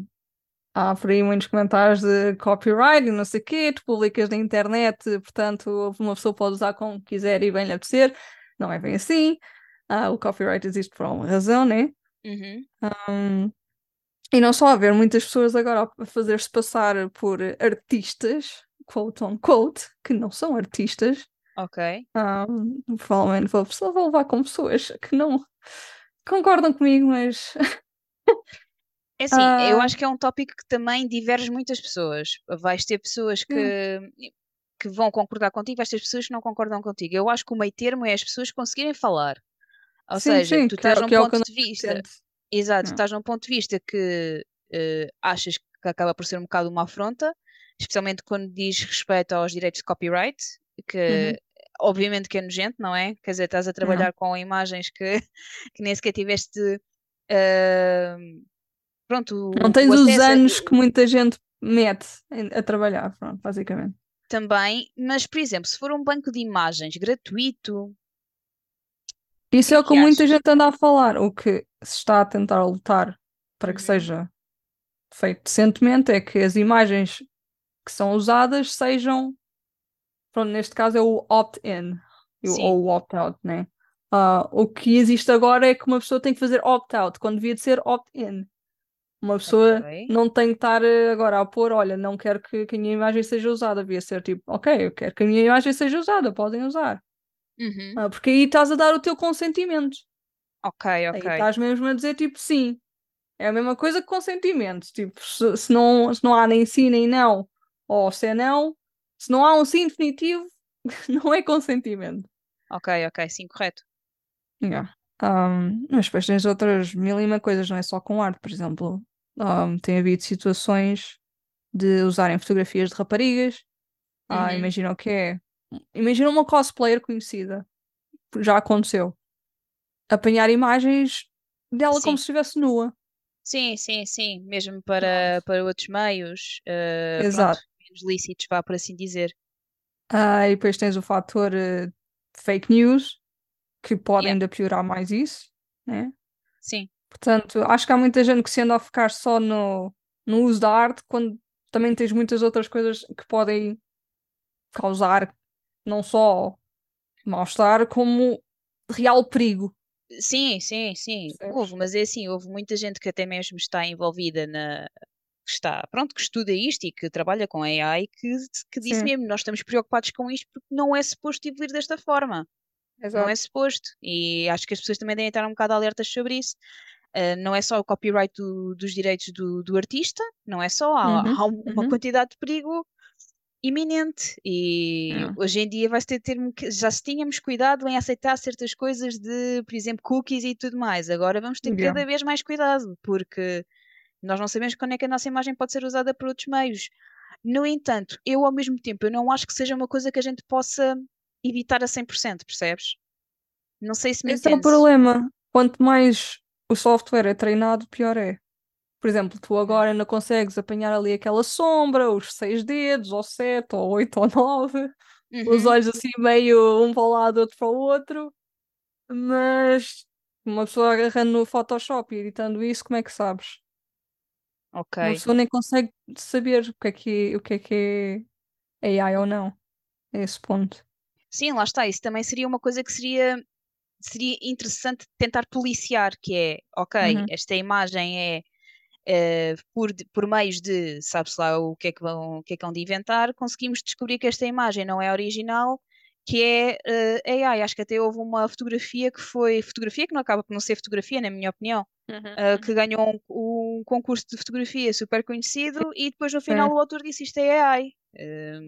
há por aí muitos comentários de copyright e não sei o quê, tu publicas na internet, portanto, uma pessoa pode usar como quiser e bem lhe apetecer. Não é bem assim. Ah, o copyright existe por uma razão, né?
Uhum.
Um, e não só haver muitas pessoas agora a fazer-se passar por artistas, quote on quote, que não são artistas.
Ok.
Um, provavelmente vou, vou levar com pessoas que não concordam comigo, mas (laughs)
É assim, eu
Ah,
acho que é um tópico que também diverge muitas pessoas. Vais ter pessoas que,
sim,
que vão concordar contigo, vais ter pessoas que não concordam contigo. Eu acho que o meio termo é as pessoas conseguirem falar. Ou
sim,
seja,
sim,
tu
é,
estás num
é
ponto de
não
vista, exato,
Não.
estás num ponto de vista que eh, achas que acaba por ser um bocado uma afronta, especialmente quando diz respeito aos direitos de copyright, que
Uhum,
obviamente que é nojento, não é? Quer dizer, estás a
não.
trabalhar com imagens que, (laughs) que nem sequer tiveste. eh, pronto,
Não tens os
a-
anos que muita gente mete a trabalhar, pronto, basicamente.
também, mas por exemplo, se for um banco de imagens gratuito,
Isso é o que
que
muita gente anda a falar. O que se está a tentar lutar para que
Uhum,
seja feito decentemente é que as imagens que são usadas sejam, pronto, neste caso é o opt-in ou o opt-out, né? Ah, o que existe agora é que uma pessoa tem que fazer opt-out quando devia de ser opt-in. Uma pessoa
ok.
não tem que estar eh, agora a pôr, olha, não quero que, que a minha imagem seja usada. Devia ser tipo, ok, eu quero que a minha imagem seja usada, podem usar.
Uhum,
Ah, porque aí estás a dar o teu consentimento.
ok, ok,
Aí estás mesmo a dizer tipo sim. É a mesma coisa que consentimento. Tipo, se, se não, se não há nem sim nem não, ou se é não, se não há um sim definitivo, (laughs) não é consentimento.
ok, ok, sim, correto.
Yeah. Um, mas depois tens outras mil e uma coisas, não é só com arte, por exemplo. um, tem havido situações de usarem fotografias de raparigas. Ah,
Uhum,
imagina o que é. Imagina uma cosplayer conhecida. Já aconteceu. Apanhar imagens dela como
sim.
se estivesse nua.
Sim, sim, sim, mesmo para, para outros meios, pronto,
Exato.
menos lícitos, vá por assim dizer.
Ah, e depois tens o fator eh, fake news, que pode
Yeah,
ainda piorar mais isso, né?
sim,
Portanto, acho que há muita gente que se anda a focar só no, no uso da arte, quando também tens muitas outras coisas que podem causar não só mal-estar, como real perigo.
sim, sim, sim, houve,
Percebes?
mas é assim, houve muita gente que até mesmo está envolvida na, que está, pronto, que estuda isto e que trabalha com AI, que, que disse
Sim,
mesmo, nós estamos preocupados com isto porque não é suposto evoluir desta forma. Não é
exato.
suposto. E acho que as pessoas também devem estar um bocado alertas sobre isso. Uh, não é só o copyright do- dos direitos do, do artista, não é só, há,
Uhum,
há um- uma
uhum.
quantidade de perigo iminente. E
Yeah.
hoje em dia vai ter, ter já se tínhamos cuidado em aceitar certas coisas de, por exemplo, cookies e tudo mais. Agora vamos ter
Yeah.
cada vez mais cuidado, porque nós não sabemos quando é que a nossa imagem pode ser usada por outros meios. No entanto, eu ao mesmo tempo, eu não acho que seja uma coisa que a gente possa evitar a 100%, percebes? Não sei se me
Esse é o
entendes.
problema. Quanto mais o software é treinado, pior é. Por exemplo, tu agora não consegues apanhar ali aquela sombra, os seis dedos, ou sete, ou oito, ou nove, os
Uhum,
olhos assim meio um para o lado, outro para o outro, mas uma pessoa agarrando no Photoshop e editando isso, como é que sabes? Uma
ok.
pessoa nem consegue saber o que é que, o que é, que é AI ou não. É esse ponto.
Sim, lá está. Isso também seria uma coisa que seria, seria interessante tentar policiar, que é, ok,
Uhum.
esta imagem é eh, por, por meios de, sabe-se lá o que é que vão, o que é que vão de inventar, conseguimos descobrir que esta imagem não é original, que é eh, AI. Acho que até houve uma fotografia que foi, fotografia que não acaba por não ser fotografia, na minha opinião,
Uhum.
eh, que ganhou um, um concurso de fotografia super conhecido e depois no final
Sim.
o autor disse isto é AI. Eh,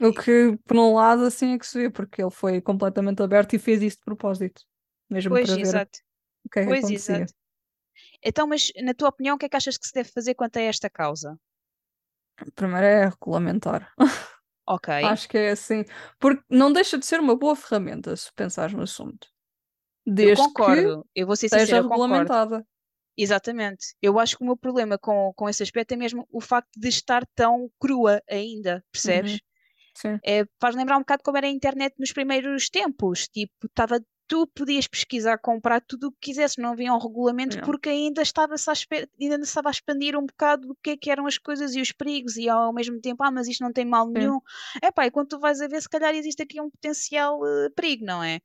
O que, por um lado, assim é que se vê, porque ele foi completamente aberto e fez isso de propósito, mesmo
pois,
para ver
exato.
o que é que
Pois,
acontecia.
exato. Então, mas na tua opinião, o que é que achas que se deve fazer quanto a esta causa?
Primeiro é regulamentar.
Ok, (laughs)
Acho que é assim, porque não deixa de ser uma boa ferramenta se pensares no assunto,
eu
desde que
concordo. Eu vou ser sincera, eu concordo.
regulamentada.
Exatamente. Eu acho que o meu problema com, com esse aspecto é mesmo o facto de estar tão crua ainda,
Uhum,
percebes?
sim.
É, faz lembrar um bocado como era a internet nos primeiros tempos. Tipo, estava tu podias pesquisar, comprar tudo o que quisesse, não havia um regulamento
Não.
porque ainda estava-se a, ainda estava a expandir um bocado do que é que eram as coisas e os perigos e ao mesmo tempo, ah, mas isto não tem mal nenhum. Epá, e quando tu vais a ver, se calhar existe aqui um potencial eh, perigo, não é?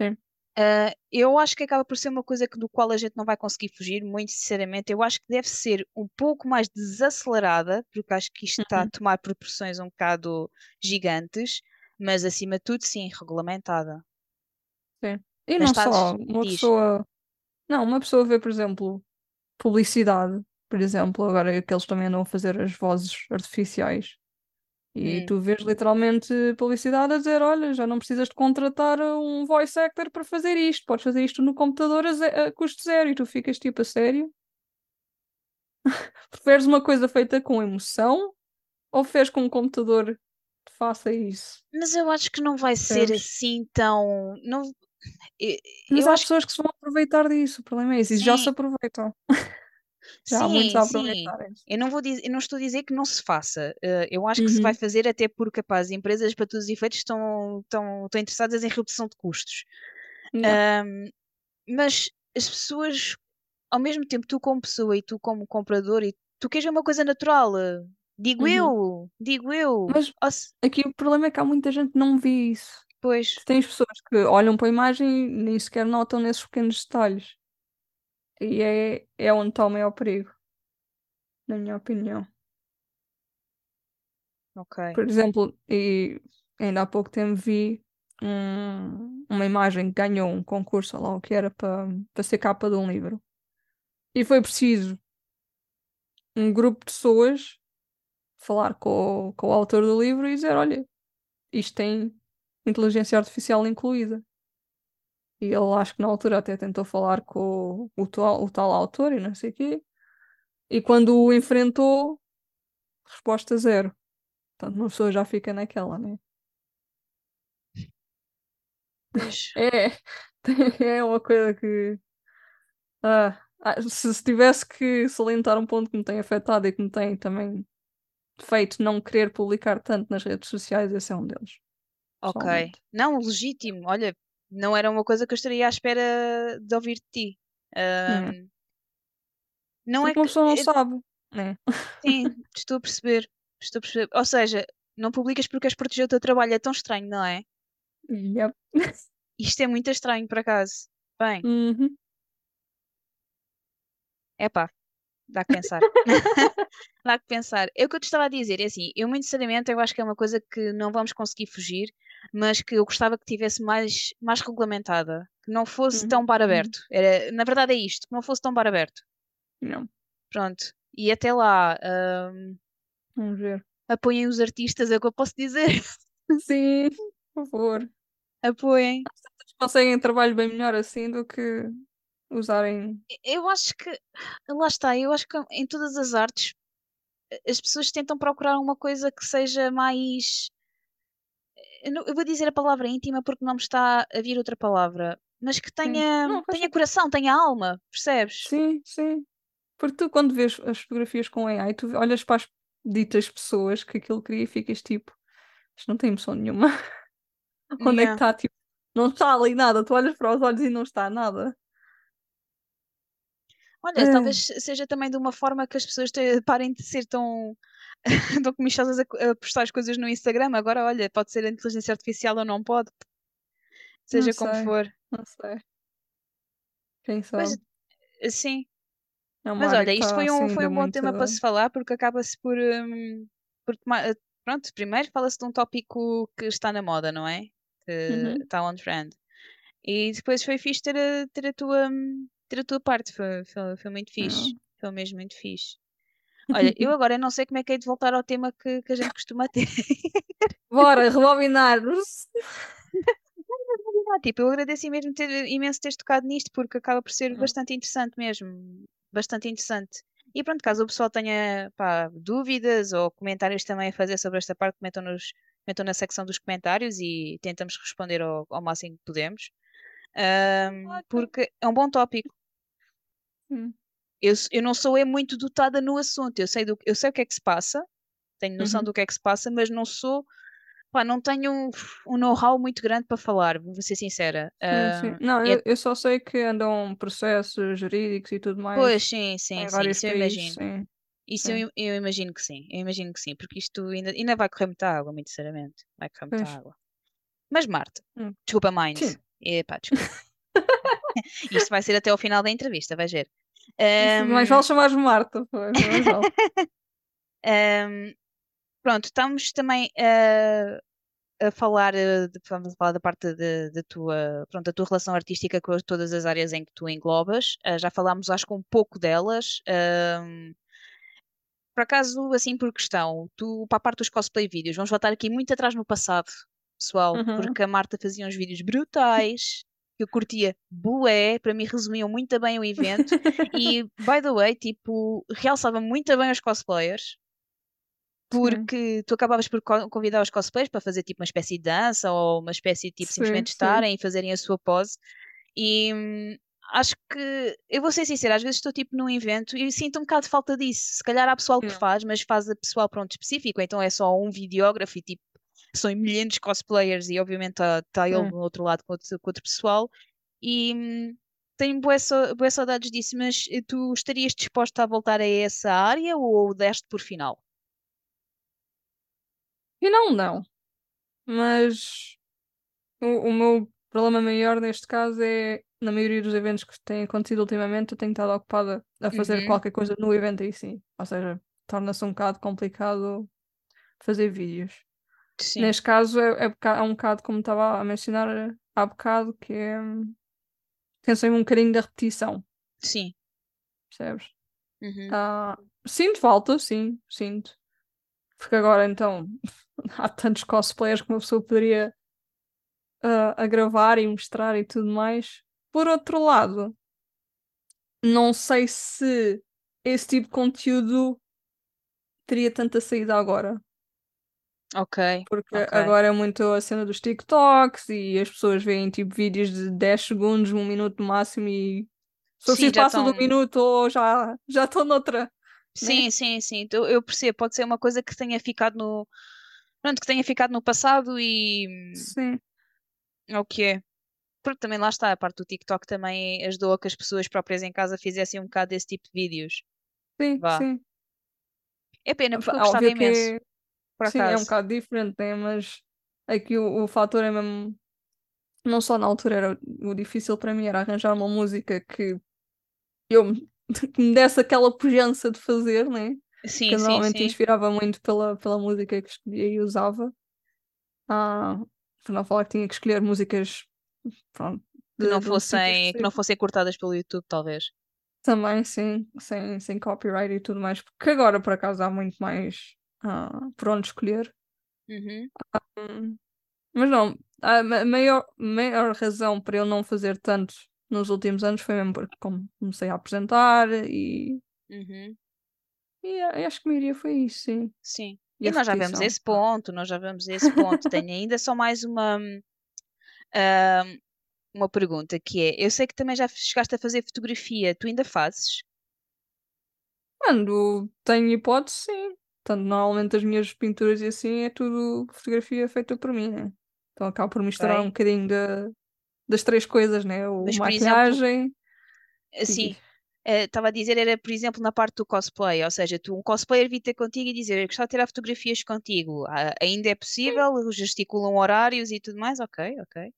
Sim.
Ah, eu acho que acaba por ser uma coisa que, do qual a gente não vai conseguir fugir, muito sinceramente. Eu acho que deve ser um pouco mais desacelerada, porque acho que isto está a
Uhum.
tomar proporções um bocado gigantes, mas acima de tudo, sim, regulamentada.
Sim. E
Mas
não
estás,
só, uma
diz,
pessoa. Não, uma pessoa vê, por exemplo, publicidade, por exemplo, agora que eles também andam a fazer as vozes artificiais. E
hum,
tu vês literalmente publicidade a dizer: Olha, já não precisas de contratar um voice actor para fazer isto, podes fazer isto no computador a, ze- a custo zero. E tu ficas tipo a sério? (laughs) Preferes uma coisa feita com emoção ou preferes que um computador te faça isso?
mas eu acho que não vai ser
Percebes?
assim tão. Não, eu,
Mas
eu
há
acho
pessoas que se vão aproveitar disso, o problema é esse, e já
sim,
se aproveitam. (laughs) Já há muitos
sim,
a
sim.
aproveitarem-se.
Eu não vou dizer, eu não estou a dizer que não se faça. Eh, eu acho que se vai
Uhum.
fazer até porque, capaz, empresas para todos os efeitos estão, estão, estão interessadas em redução de custos. Ahm, mas as pessoas, ao mesmo tempo, tu como pessoa e tu como comprador, e tu queres ver uma coisa natural. eh, Digo
Uhum.
eu, digo eu.
Mas
Ou
aqui o problema é que há muita gente que não vê isso.
Pois,
tens pessoas que olham para a imagem e nem sequer notam nesses pequenos detalhes. E é, é onde está o maior perigo, na minha opinião.
ok.
Por exemplo, e ainda há pouco tempo vi um- uma imagem que ganhou um concurso, lá o que era, para, para ser capa de um livro. E foi preciso um grupo de pessoas falar com, o- com o autor do livro e dizer: olha, isto tem inteligência artificial incluída. E ele acho que na altura até tentou falar com o, o tal, o tal autor e não sei o quê. E quando o enfrentou, resposta zero. Portanto, uma pessoa já fica naquela, né? (laughs) É, (laughs) é uma coisa que. ah, ah, se, se tivesse que salientar um ponto que me tem afetado e que me tem também feito não querer publicar tanto nas redes sociais, esse é um deles,
ok.
pessoalmente.
Não, legítimo. Olha, não era uma coisa que eu estaria à espera de ouvir de ti.
É.
Ahm, não é
Porque uma
que.
pessoa não sabe, né?
Sim, estou a perceber. Estou a perceber. Ou seja, não publicas porque queres proteger o teu trabalho. É tão estranho, não é?
Yep.
Isto é muito estranho, por acaso. Bem,
Uhum.
epá, dá que pensar. (laughs) Dá que pensar. É o que eu te estava a dizer, é assim, eu muito sinceramente eu acho que é uma coisa que não vamos conseguir fugir, mas que eu gostava que tivesse mais, mais regulamentada, que não fosse tão
Uhum.
bar
Uhum.
aberto. Era, na verdade é isto, que não fosse tão bar aberto.
Não,
Pronto. E até lá, hum,
vamos ver.
apoiem os artistas, é o que eu posso dizer.
Sim, por favor. (laughs)
Apoiem.
conseguem trabalho bem melhor assim do que usarem.
Eu acho que, lá está, eu acho que em todas as artes as pessoas tentam procurar uma coisa que seja mais. Eu, não- eu vou dizer a palavra íntima porque não me está a vir outra palavra, mas que tenha,
Não,
tenha coração, tenha alma, percebes?
Sim, sim. Porque tu, quando vês as fotografias com AI, tu olhas para as ditas pessoas que aquilo cria e ficas tipo, isto não tem emoção nenhuma. (laughs) Onde é que
Yeah.
está? Tipo, não está ali nada. Tu olhas para os olhos e não está nada.
Olha,
É,
talvez seja também de uma forma que as pessoas te- parem de ser tão, (laughs) tão comichosas a, a postar as coisas no Instagram. Agora, olha, pode ser a inteligência artificial ou não pode,
não
seja como
sei,
for.
não sei. Quem sabe?
sim.
É
Mas olha, isto foi um,
assim
foi um bom
muito.
tema para se falar, porque acaba-se por, hum, por tomar. eh, Pronto, primeiro fala-se de um tópico que está na moda, não é? Que
Uhum.
está on trend. E depois foi fixe ter a, ter a tua, hum, ter a tua parte, foi, foi, foi muito fixe. Foi mesmo muito fixe. Olha, eu (laughs) agora não sei como é que é de voltar ao tema que, que a gente costuma ter.
Bora, rebobinar.
Ah, (laughs) Tipo, eu agradeço mesmo ter, imenso teres tocado nisto, porque acaba por ser
Não.
bastante interessante mesmo. Bastante interessante. E pronto, caso o pessoal tenha pá, dúvidas ou comentários também a fazer sobre esta parte, comentam, nos, comentam na secção dos comentários e tentamos responder ao, ao máximo que podemos.
Ótimo.
porque é um bom tópico.
Hum.
Eu, eu não sou é muito dotada no assunto, eu sei, do, eu sei o que é que se passa, tenho noção
Uhum.
do que é que se passa, mas não sou Pá, não tenho um, um know-how muito grande para falar, vou ser sincera.
Sim, sim. Não,
é-
eu, eu só sei que andam processos jurídicos e tudo mais
pois, sim, sim, sim, isso eu imagino.
sim.
Isso eu, eu imagino que sim, eu imagino que sim, porque isto ainda, ainda vai correr muita água, muito sinceramente. Vai correr muita
Pois.
água. Mas Marta,
Hum.
desculpa, Mind.
Sim.
Epá, desculpa. (laughs) Isto vai ser até ao final da entrevista, vais ver.
Isso, mais vale chamares Marta, mais vale. (laughs)
ahm, pronto, estamos também a, a falar, eh, de, vamos falar da parte da tua, pronto, da tua relação artística com todas as áreas em que tu englobas. Ah, já falámos, acho que um pouco delas. Ahm, por acaso, assim por questão, tu, para a parte dos cosplay vídeos, vamos voltar aqui muito atrás no passado, pessoal,
Uhum.
porque a Marta fazia uns vídeos brutais, que eu curtia bué, para mim resumiam muito bem o evento, e, (laughs) by the way, tipo, realçava muito bem os cosplayers,
Sim,
porque tu acabavas por co- convidar os cosplayers para fazer tipo uma espécie de dança ou uma espécie de tipo
sim,
simplesmente
sim.
estarem e fazerem a sua pose. E hum, acho que, eu vou ser sincera, às vezes estou tipo num evento e sinto um bocado de falta disso. Se calhar há pessoal que faz, mas faz a pessoal pronto específico, então é só um videógrafo e tipo são milhares de cosplayers e obviamente está ele
Hum.
no outro lado com outro, com outro pessoal. E hum, tenho boas boas saudades disso, mas eh, tu estarias disposta a voltar a essa área ou deste por final?
E não, não. Mas o, o meu problema maior neste caso é, na maioria dos eventos que têm acontecido ultimamente, eu tenho estado ocupada a fazer
Uhum.
qualquer coisa no evento em si. Ou seja, torna-se um bocado complicado fazer vídeos.
Sim,
Neste caso é, é, é um bocado como estava a mencionar há bocado, que é tem sempre um bocadinho da repetição,
sim.
percebes?
Uhum.
Ah, sinto falta, sim, sinto. Porque agora então (laughs) há tantos cosplayers que uma pessoa poderia a gravar e mostrar e tudo mais. Por outro lado, não sei se esse tipo de conteúdo teria tanta saída agora.
Ok,
Porque
ok.
agora é muito a cena dos TikToks e as pessoas veem tipo vídeos de 10 segundos, 1 minuto no máximo e se
Sim, já
passam do
estão.
minuto ou já já noutra, né?
Sim, sim, sim. Eu, eu percebo. Pode ser uma coisa que tenha ficado no. Pronto, que tenha ficado no passado e
Sim,
é o que é. Porque também lá está, a parte do TikTok também ajudou a que as pessoas próprias em casa fizessem um bocado desse tipo de vídeos.
sim,
Vá.
sim.
É pena, porque eu gostava
que
imenso, por
sim, é um bocado diferente, né? Mas aqui o, o fator é mesmo. Não só na altura era o, difícil para mim era arranjar uma música que eu me- (laughs) que me desse aquela pujança de fazer, né?
Sim,
Que
sim,
normalmente
sim.
inspirava muito pela, pela música que escolhia e usava. Ah, por não falar que tinha que escolher músicas pronto,
Que
de,
não
um sítio
fossem, que não fossem cortadas pelo YouTube, talvez.
Também, sim, sem, sem copyright e tudo mais. Porque agora, por acaso, há muito mais ah, por onde escolher.
Uhum.
Hum, Mas não, a ma- maior, maior razão para eu não fazer tanto nos últimos anos foi mesmo porque comecei a apresentar e,
Uhum.
e a- acho que a maioria foi isso, sim.
Sim.
E
E nós já vemos esse ponto, nós já vemos esse ponto. Tenho ainda só mais uma, ah, uma pergunta que é, eu sei que também já chegaste a fazer fotografia, tu ainda fazes?
Quando tenho hipótese, sim. Portanto, normalmente as minhas pinturas e assim é tudo fotografia feita por mim, né? Então acabo por misturar um bocadinho da- das três coisas, né? O
Mas, exemplo,
maquilhagem.
assim,
e-
estava a dizer, era, por exemplo, na parte do cosplay, ou seja, tu, um cosplayer vir ter contigo e dizer, eu gostava de tirar fotografias contigo, Ah, ainda é possível? Gesticulam horários e tudo mais? Ok, ok.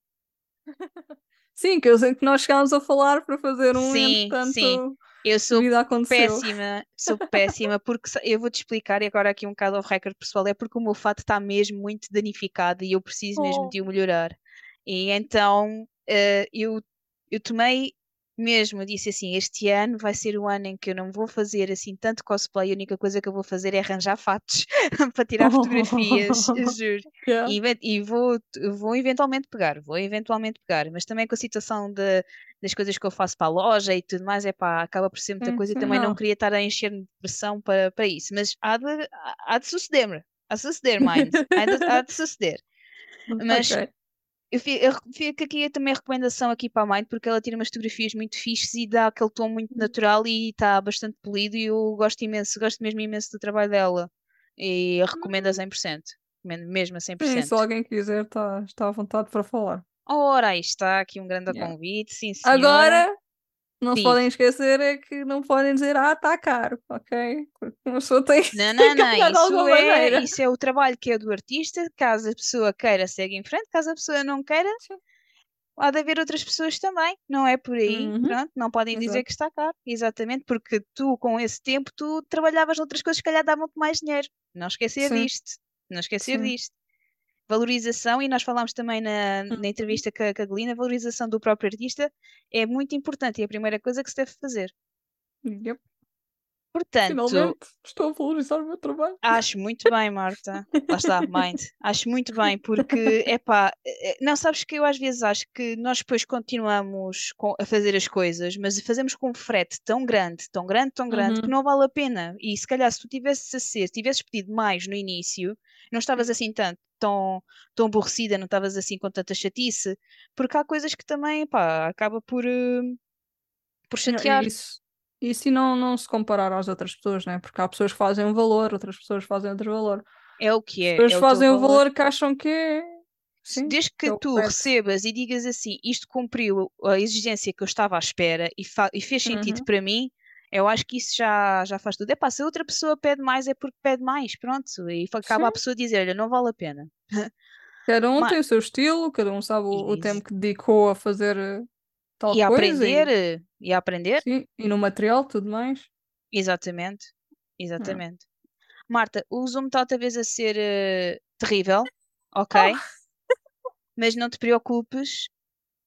(laughs)
Sim, que eu sei que nós chegámos a falar para fazer um
Sim, sim.
entretanto
Eu
a
sou péssima, sou péssima, porque eu vou-te explicar, e agora aqui um bocado off record pessoal, é porque o meu fato está mesmo muito danificado e eu preciso mesmo
Oh.
de o melhorar. E então eh, eu, eu tomei mesmo, eu disse assim, este ano vai ser o ano em que eu não vou fazer assim tanto cosplay, a única coisa que eu vou fazer é arranjar fatos (laughs) para tirar fotografias, (laughs) juro.
Yeah.
E, e vou, vou eventualmente pegar, vou eventualmente pegar, mas também com a situação de, das coisas que eu faço para a loja e tudo mais, é pá, acaba por ser muita
Sim,
coisa e também não
não.
queria estar a encher-me de pressão para, para isso, mas há de, há- há de suceder-me, há de suceder, mind, há de, há de suceder. (laughs) Mas
Ok.
Eu fi- eu fico aqui também a recomendação aqui para a Mind, porque ela tira umas fotografias muito fixes e dá aquele tom muito natural e está bastante polido e eu gosto imenso, gosto mesmo imenso do trabalho dela e a recomendo a 100%. recomendo mesmo a
Sim,
100%.
se alguém quiser, tá, está à vontade para falar.
Ora, aí está aqui um grande
Yeah.
convite, sim senhora.
Agora, não
Diz.
podem esquecer é que não podem dizer, ah, está caro, ok? Porque uma pessoa tem,
Não, (laughs) não, não, isso é, isso é o trabalho que é do artista. Caso a pessoa queira, segue em frente. Caso a pessoa não queira,
Sim.
há de haver outras pessoas também. Não é por aí,
Uhum,
pronto. Não podem dizer
exato.
que está caro. Exatamente, porque tu, com esse tempo, tu trabalhavas noutras coisas que, se calhar, davam-te mais dinheiro. Não esquecer
Sim.
disto. Não esquecer
Sim.
disto. Valorização, e nós falámos também na, na
Uhum.
entrevista com a com a Galina, a valorização do próprio artista é muito importante e é a primeira coisa que se deve fazer.
Yep.
Portanto,
Finalmente, estou a valorizar o meu trabalho.
Acho muito bem, Marta. (laughs) Lá está, mind. Acho muito bem, porque, (laughs) epá, eh, não sabes que eu às vezes acho que nós depois continuamos com- a fazer as coisas, mas fazemos com um frete tão grande, tão grande, tão grande, que
Uhum.
não vale a pena. E se calhar se tu tivesses a ser, se tivesses pedido mais no início, não estavas assim tanto, tão, tão aborrecida, não estavas assim com tanta chatice, porque há coisas que também, epá, acaba por, eh, por chatear.
e Isso, isso e não, não se comparar às outras pessoas, né? Porque há pessoas que fazem um valor, outras pessoas fazem outro valor.
É o que
As
é,
pessoas
é
fazem o
valor.
valor que acham que é. Sim,
Desde
que
que
é
tu recebas e digas assim, isto cumpriu a exigência que eu estava à espera e, e fez sentido
Uhum.
para mim, eu acho que isso já, já faz tudo. Epá, se a outra pessoa pede mais, é porque pede mais, pronto. E acaba a
Sim.
pessoa a dizer, olha, não vale a pena.
Cada um
Ma-
tem o seu estilo, cada um sabe o, o tempo que dedicou a fazer eh, tal
E a
coisa
aprender,
e,
e a aprender,
sim, e no material tudo mais.
exatamente,
Yeah.
exatamente. Marta, o Zoom está outra vez a ser eh, terrível, ok?
Oh,
Mas não te preocupes,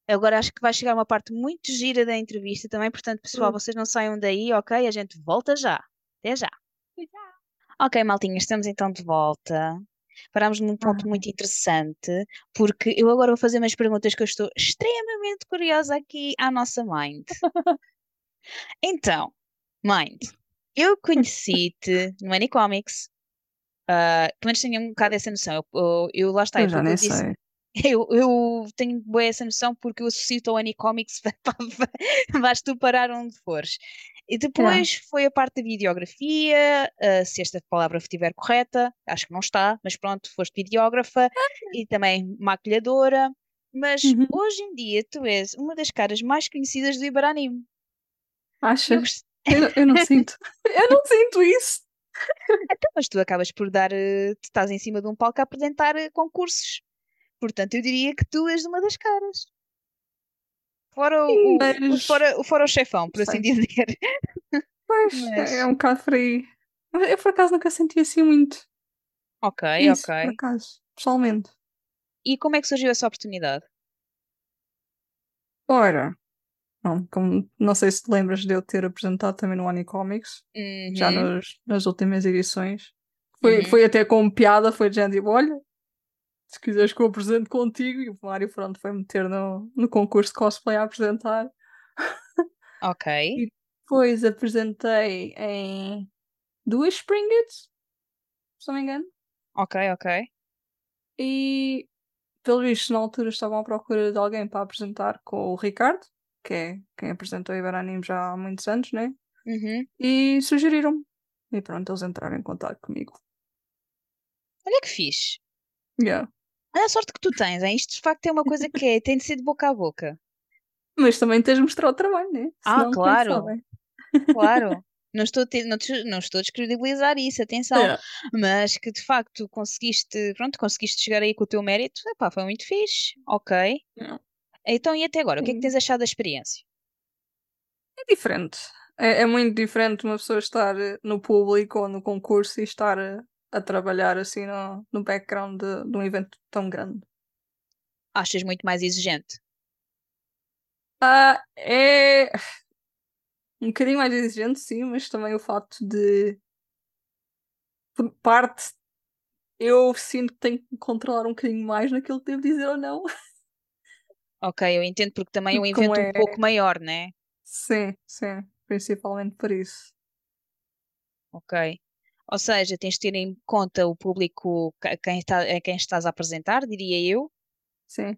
Agora acho que vai chegar uma parte muito gira da entrevista também, portanto, pessoal,
uh,
vocês não saiam daí, ok? A gente volta já. Até já. Ok, maltinha, estamos então de volta. Parámos num ponto
ah,
muito interessante, porque eu agora vou fazer umas perguntas que eu estou extremamente curiosa aqui à nossa Mind. (laughs) Então, Mind, eu conheci-te (laughs) no Anycomics, ah, pelo menos tenho um bocado essa noção. Eu, eu- eu- lá está, é
eu já
eu
nem
disse.
sei. (laughs)
Eu, eu tenho boa essa noção porque eu associo-te ao Anycomics, (laughs) vais tu parar onde fores. E
Yeah.
depois foi a parte da videografia, ah, se esta palavra estiver correta, acho que não está, mas pronto, foste videógrafa e também maquilhadora. Mas
Uhum.
hoje em dia tu és uma das caras mais conhecidas do Iberanime. Eu
Acha? Eu, não- eu (laughs) não sinto. Eu não sinto isso.
Então, mas tu acabas por dar, eh, tu estás em cima de um palco a apresentar eh, concursos. Portanto, eu diria que tu és uma das caras. Fora o, o- o-
Mas,
fora, o- fora o chefão, por assim
sei.
dizer.
Pois, (laughs) é,
Mas,
é um bocado por aí. Mas Eu por acaso nunca senti assim muito
ok,
isso, por
ok.
acaso, pessoalmente.
E como é que surgiu essa oportunidade?
Ora, não, como, não sei se te lembras de eu ter apresentado também no Anicomics, já
Uhum,
nos, nas últimas edições. Foi,
uhum.
foi até com piada, foi de gente, tipo, olha, se quiseres que eu apresente contigo, e o Mário pronto, foi meter no, no concurso de cosplay a apresentar.
Ok,
E depois apresentei em duas Springits, se não me engano.
ok, ok.
E pelo visto, na altura estavam à procura de alguém para apresentar com o Ricardo, que é quem apresentou o Iberanime já há muitos anos, né?
Uhum.
E sugeriram-me. E pronto, eles entraram em contato comigo.
Olha que fixe.
Yeah.
Olha a sorte que tu tens, hein? Isto de facto é uma coisa que é, tem de ser de boca a boca.
Mas também tens de mostrar o trabalho, né?
Ah,
Senão, é que
claro, claro. (laughs) Não estou, a te- não, te- não estou a descredibilizar isso, atenção.
Yeah.
Mas que de facto conseguiste, pronto, conseguiste chegar aí com o teu mérito, epá, foi muito fixe. Ok.
Yeah.
Então, e até agora, o que é que
Sim.
tens achado da experiência?
É diferente. É, é muito diferente uma pessoa estar eh, no público ou no concurso e estar a, trabalhar assim no, no background de, de um evento tão grande.
Achas muito mais exigente?
Ah, é um bocadinho mais exigente, sim, mas também o facto de, por parte, eu sinto que tenho que controlar um bocadinho mais naquilo que devo dizer ou não. (laughs)
Ok, eu entendo porque também é um evento um
é.
pouco maior, né?
Sim, sim, principalmente por isso.
Ok. Ou seja, tens de ter em conta o público a quem, está, a quem estás a apresentar, diria eu,
Sim,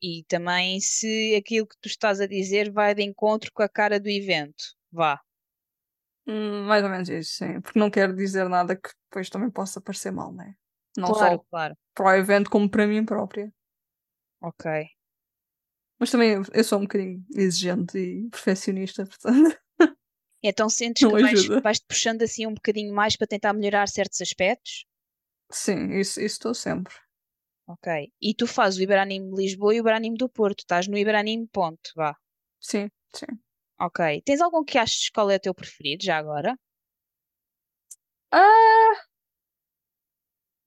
e também se aquilo que tu estás a dizer vai de encontro com a cara do evento. Vá.
Hum, mais ou menos isso, sim. Porque não quero dizer nada que depois também possa parecer mal, né? Não
Claro,
só
claro.
para o evento, como para mim própria.
Ok.
Mas também eu sou um bocadinho exigente e perfeccionista, (laughs) portanto.
Então sentes
Não
que vais,
ajuda.
vais-te puxando assim um bocadinho mais para tentar melhorar certos aspectos?
Sim, isso isso estou sempre.
Ok. E tu fazes o Iberanime de Lisboa e o Iberanime do Porto. Estás no Iberanime, ponto. Vá.
Sim, sim.
Ok. Tens algum que achas qual é o teu preferido já agora?
Ah,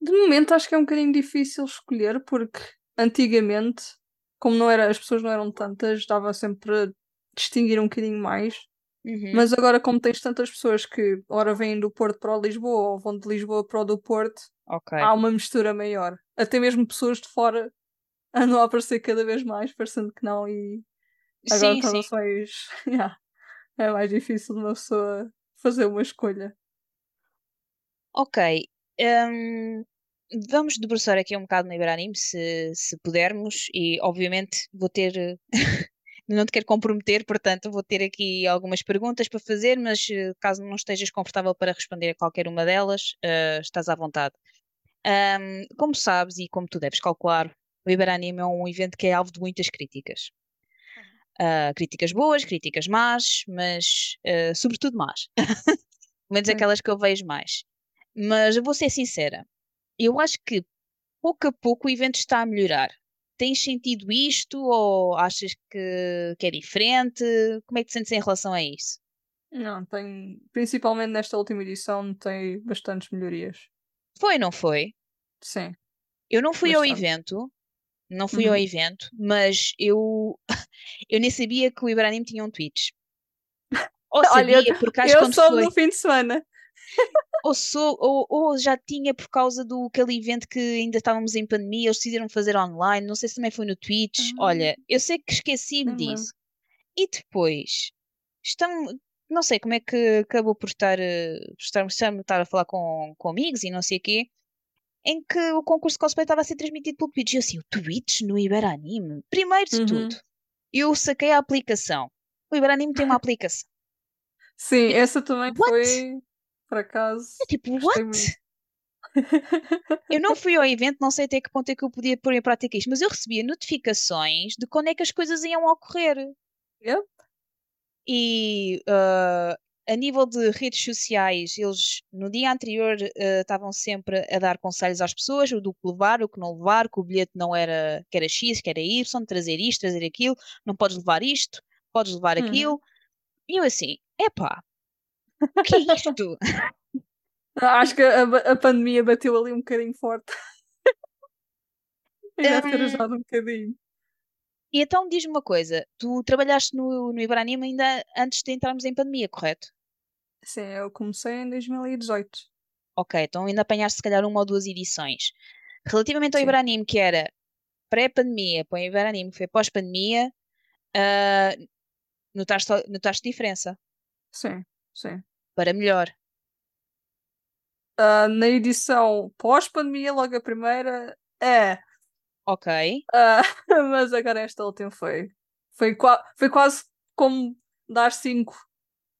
de momento acho que é um bocadinho difícil escolher, porque antigamente, como não era, as pessoas não eram tantas, dava sempre para distinguir um bocadinho mais.
Uhum.
Mas agora, como tens tantas pessoas que ora vêm do Porto para o Lisboa ou vão de Lisboa para o do Porto,
Ok.
há uma mistura maior. Até mesmo pessoas de fora (laughs) andam a aparecer cada vez mais, parecendo que não, e agora
Sim, sim.
mais. Yeah, (laughs) é mais difícil de uma pessoa fazer uma escolha.
Ok. hum, vamos debruçar aqui um bocado no Iberanime, se, se pudermos, e obviamente vou ter. (laughs) Não te quero comprometer, portanto, vou ter aqui algumas perguntas para fazer, mas eh, caso não estejas confortável para responder a qualquer uma delas, eh, estás à vontade. Hum, como sabes e como tu deves calcular, o Iberanime é um evento que é alvo de muitas críticas. Ah, críticas boas, críticas más, mas eh, sobretudo más. (laughs) Pelo menos aquelas que eu vejo mais. Mas eu vou ser sincera, eu acho que pouco a pouco o evento está a melhorar. Tens sentido isto ou achas que, que é diferente? Como é que te sentes em relação a isso?
Não, tem. Principalmente nesta última edição, tem bastantes melhorias.
Foi ou não foi?
Sim,
Eu não fui ao
bastante.
evento, não fui ao
Uhum.
evento, mas eu, (laughs) eu nem sabia que o Ibrahim tinha um Twitch. (laughs) Ou
Olha,
sabia, porque acho que
eu soube
foi,
no fim de semana. (laughs)
ou, sou, ou, ou já tinha por causa do aquele evento que ainda estávamos em pandemia, eles decidiram fazer online, não sei se também foi no Twitch. Olha, eu sei que esqueci-me
lembro.
disso. E depois, estamos, não sei como é que acabou por estar, eh, por estar, estar estar a falar com, com amigos e não sei o quê, em que o concurso de cosplay estava a ser transmitido pelo Twitch. E eu assim, o Twitch no Iberanime? Primeiro de
Uhum.
tudo, eu saquei a aplicação. O Iberanime tem uma (laughs) aplicação.
Sim, essa também
What?
foi, por acaso,
Eu tipo, what? Eu não (laughs) fui ao evento, não sei até que ponto é que eu podia pôr em prática isto, mas eu recebia notificações de quando é que as coisas iam ocorrer.
Yep.
E ah, a nível de redes sociais, eles no dia anterior ah, estavam sempre a dar conselhos às pessoas, o do que levar, o que não levar, que o bilhete não era, que era X, que era Y, trazer isto, trazer aquilo, não podes levar isto, podes levar
Uhum.
aquilo. E eu assim, epá, o que é isto?
Acho que a, a pandemia bateu ali um bocadinho forte. (laughs) E deve ter
Hum,
ajudado um bocadinho.
e então diz-me uma coisa, tu trabalhaste no, no Iberanime ainda antes de entrarmos em pandemia, correto?
Sim, eu comecei em 2018.
Ok, então ainda apanhaste se calhar uma ou duas edições. Relativamente ao
Sim.
Iberanime, que era pré-pandemia, para o Iberanime, que foi pós-pandemia, ah, notaste, notaste diferença
Sim, sim.
Para melhor.
Ah, na edição pós-pandemia, logo a primeira, é.
Ok,
Ah, (laughs) mas agora esta última foi. Foi, qua- foi quase como dar 5